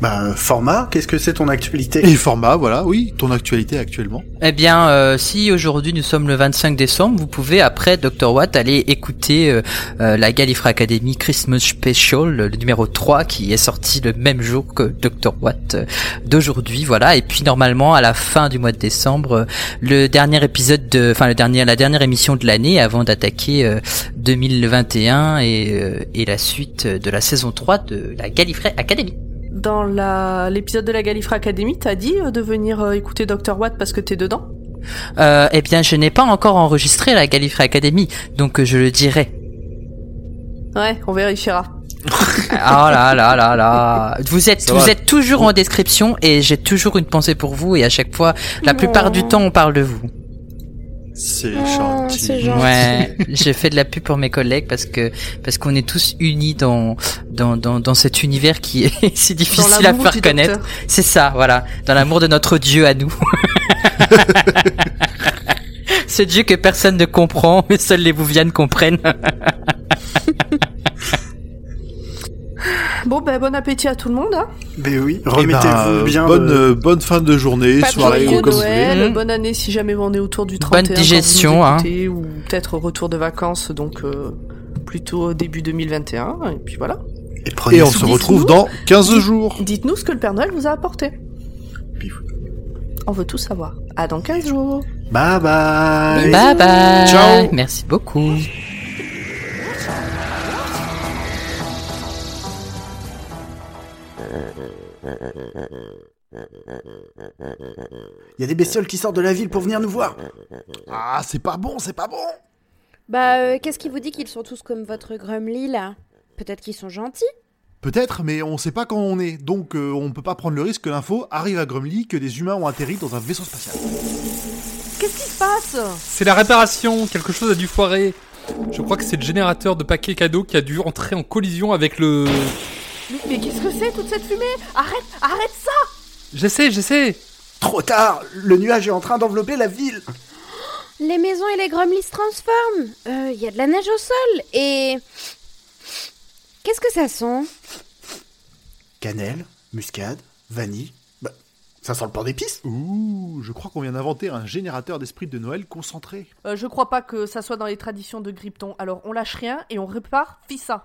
S3: Bah, format, qu'est-ce que c'est ton actualité?
S2: Et format, voilà, oui, ton actualité actuellement.
S4: Eh bien, euh, si aujourd'hui nous sommes le 25 décembre, vous pouvez après Dr Watt aller écouter euh, euh, la Gallifrey Academy Christmas Special, le numéro 3, qui est sorti le même jour que Dr Watt euh, d'aujourd'hui, voilà. Et puis normalement, à la fin du mois de décembre, euh, le dernier épisode de, enfin le dernier, la dernière émission de l'année, avant d'attaquer euh, 2021 et, euh, et la suite de la saison 3 de la Gallifrey Academy.
S1: Dans la l'épisode de la Gallifrey Academy, t'as dit euh, de venir euh, écouter Dr. Watt parce que t'es dedans?
S4: Euh, eh bien, je n'ai pas encore enregistré la Gallifrey Academy, donc euh, je le dirai.
S1: Ouais, on vérifiera.
S4: Ah là là là là. Vous êtes
S6: Ça
S4: vous
S6: va.
S4: êtes toujours en description et j'ai toujours une pensée pour vous et à chaque fois, la plupart du temps, on parle de vous.
S2: C'est
S5: Oh,
S2: gentil.
S5: c'est gentil.
S4: Ouais, j'ai fait de la pub pour mes collègues parce que parce qu'on est tous unis dans dans dans, dans cet univers qui est si difficile à faire connaître. C'est ça, voilà, dans l'amour de notre Dieu à nous. Ce Dieu que personne ne comprend, mais seuls les Bouvianes comprennent.
S1: Bon, ben bon appétit à tout le monde. Hein.
S3: Ben oui,
S2: Eh ben,
S3: remettez-vous
S2: euh,
S3: bien.
S2: bonne,
S3: de-
S2: euh, bonne fin de journée,
S5: Pas
S2: soirée ou comme vous
S1: Noël,
S2: voulez.
S1: Bonne année si jamais on est autour du 31.
S4: Bonne
S1: quand vous
S4: digestion, hein.
S1: Ou peut-être retour de vacances, donc euh, plutôt début 2021. Et puis voilà.
S3: Et prenez
S2: Et on se retrouve dans 15 jours.
S1: Dites-nous ce que le Père Noël vous a apporté. On veut tout savoir. À dans 15 jours.
S3: Bye bye.
S4: Bye bye.
S2: Ciao.
S4: Merci beaucoup.
S3: Il y a des bestioles qui sortent de la ville pour venir nous voir.
S2: Ah, c'est pas bon, c'est pas bon.
S5: Bah, euh, qu'est-ce qui vous dit qu'ils sont tous comme votre Grumly là? Peut-être qu'ils sont gentils?
S2: Peut-être, mais on sait pas quand on est, donc euh, on peut pas prendre le risque que l'info arrive à Grumly que des humains ont atterri dans un vaisseau spatial.
S1: Qu'est-ce qui se passe?
S6: C'est la réparation, quelque chose a dû foirer. Je crois que c'est le générateur de paquets cadeaux qui a dû entrer en collision avec le...
S1: Mais, mais qu'est-ce que c'est toute cette fumée? Arrête, arrête ça
S6: J'essaie, j'essaie
S3: Trop tard, le nuage est en train d'envelopper la ville.
S5: Les maisons et les Grumly se transforment. Euh, Il y a de la neige au sol et. Qu'est-ce que ça sent?
S3: Cannelle, muscade, vanille. Bah, ça sent le pain d'épices.
S2: Ouh, je crois qu'on vient d'inventer un générateur d'esprit de Noël concentré.
S1: Euh, Je crois pas que ça soit dans les traditions de Grypton. Alors on lâche rien et on répare Fissa.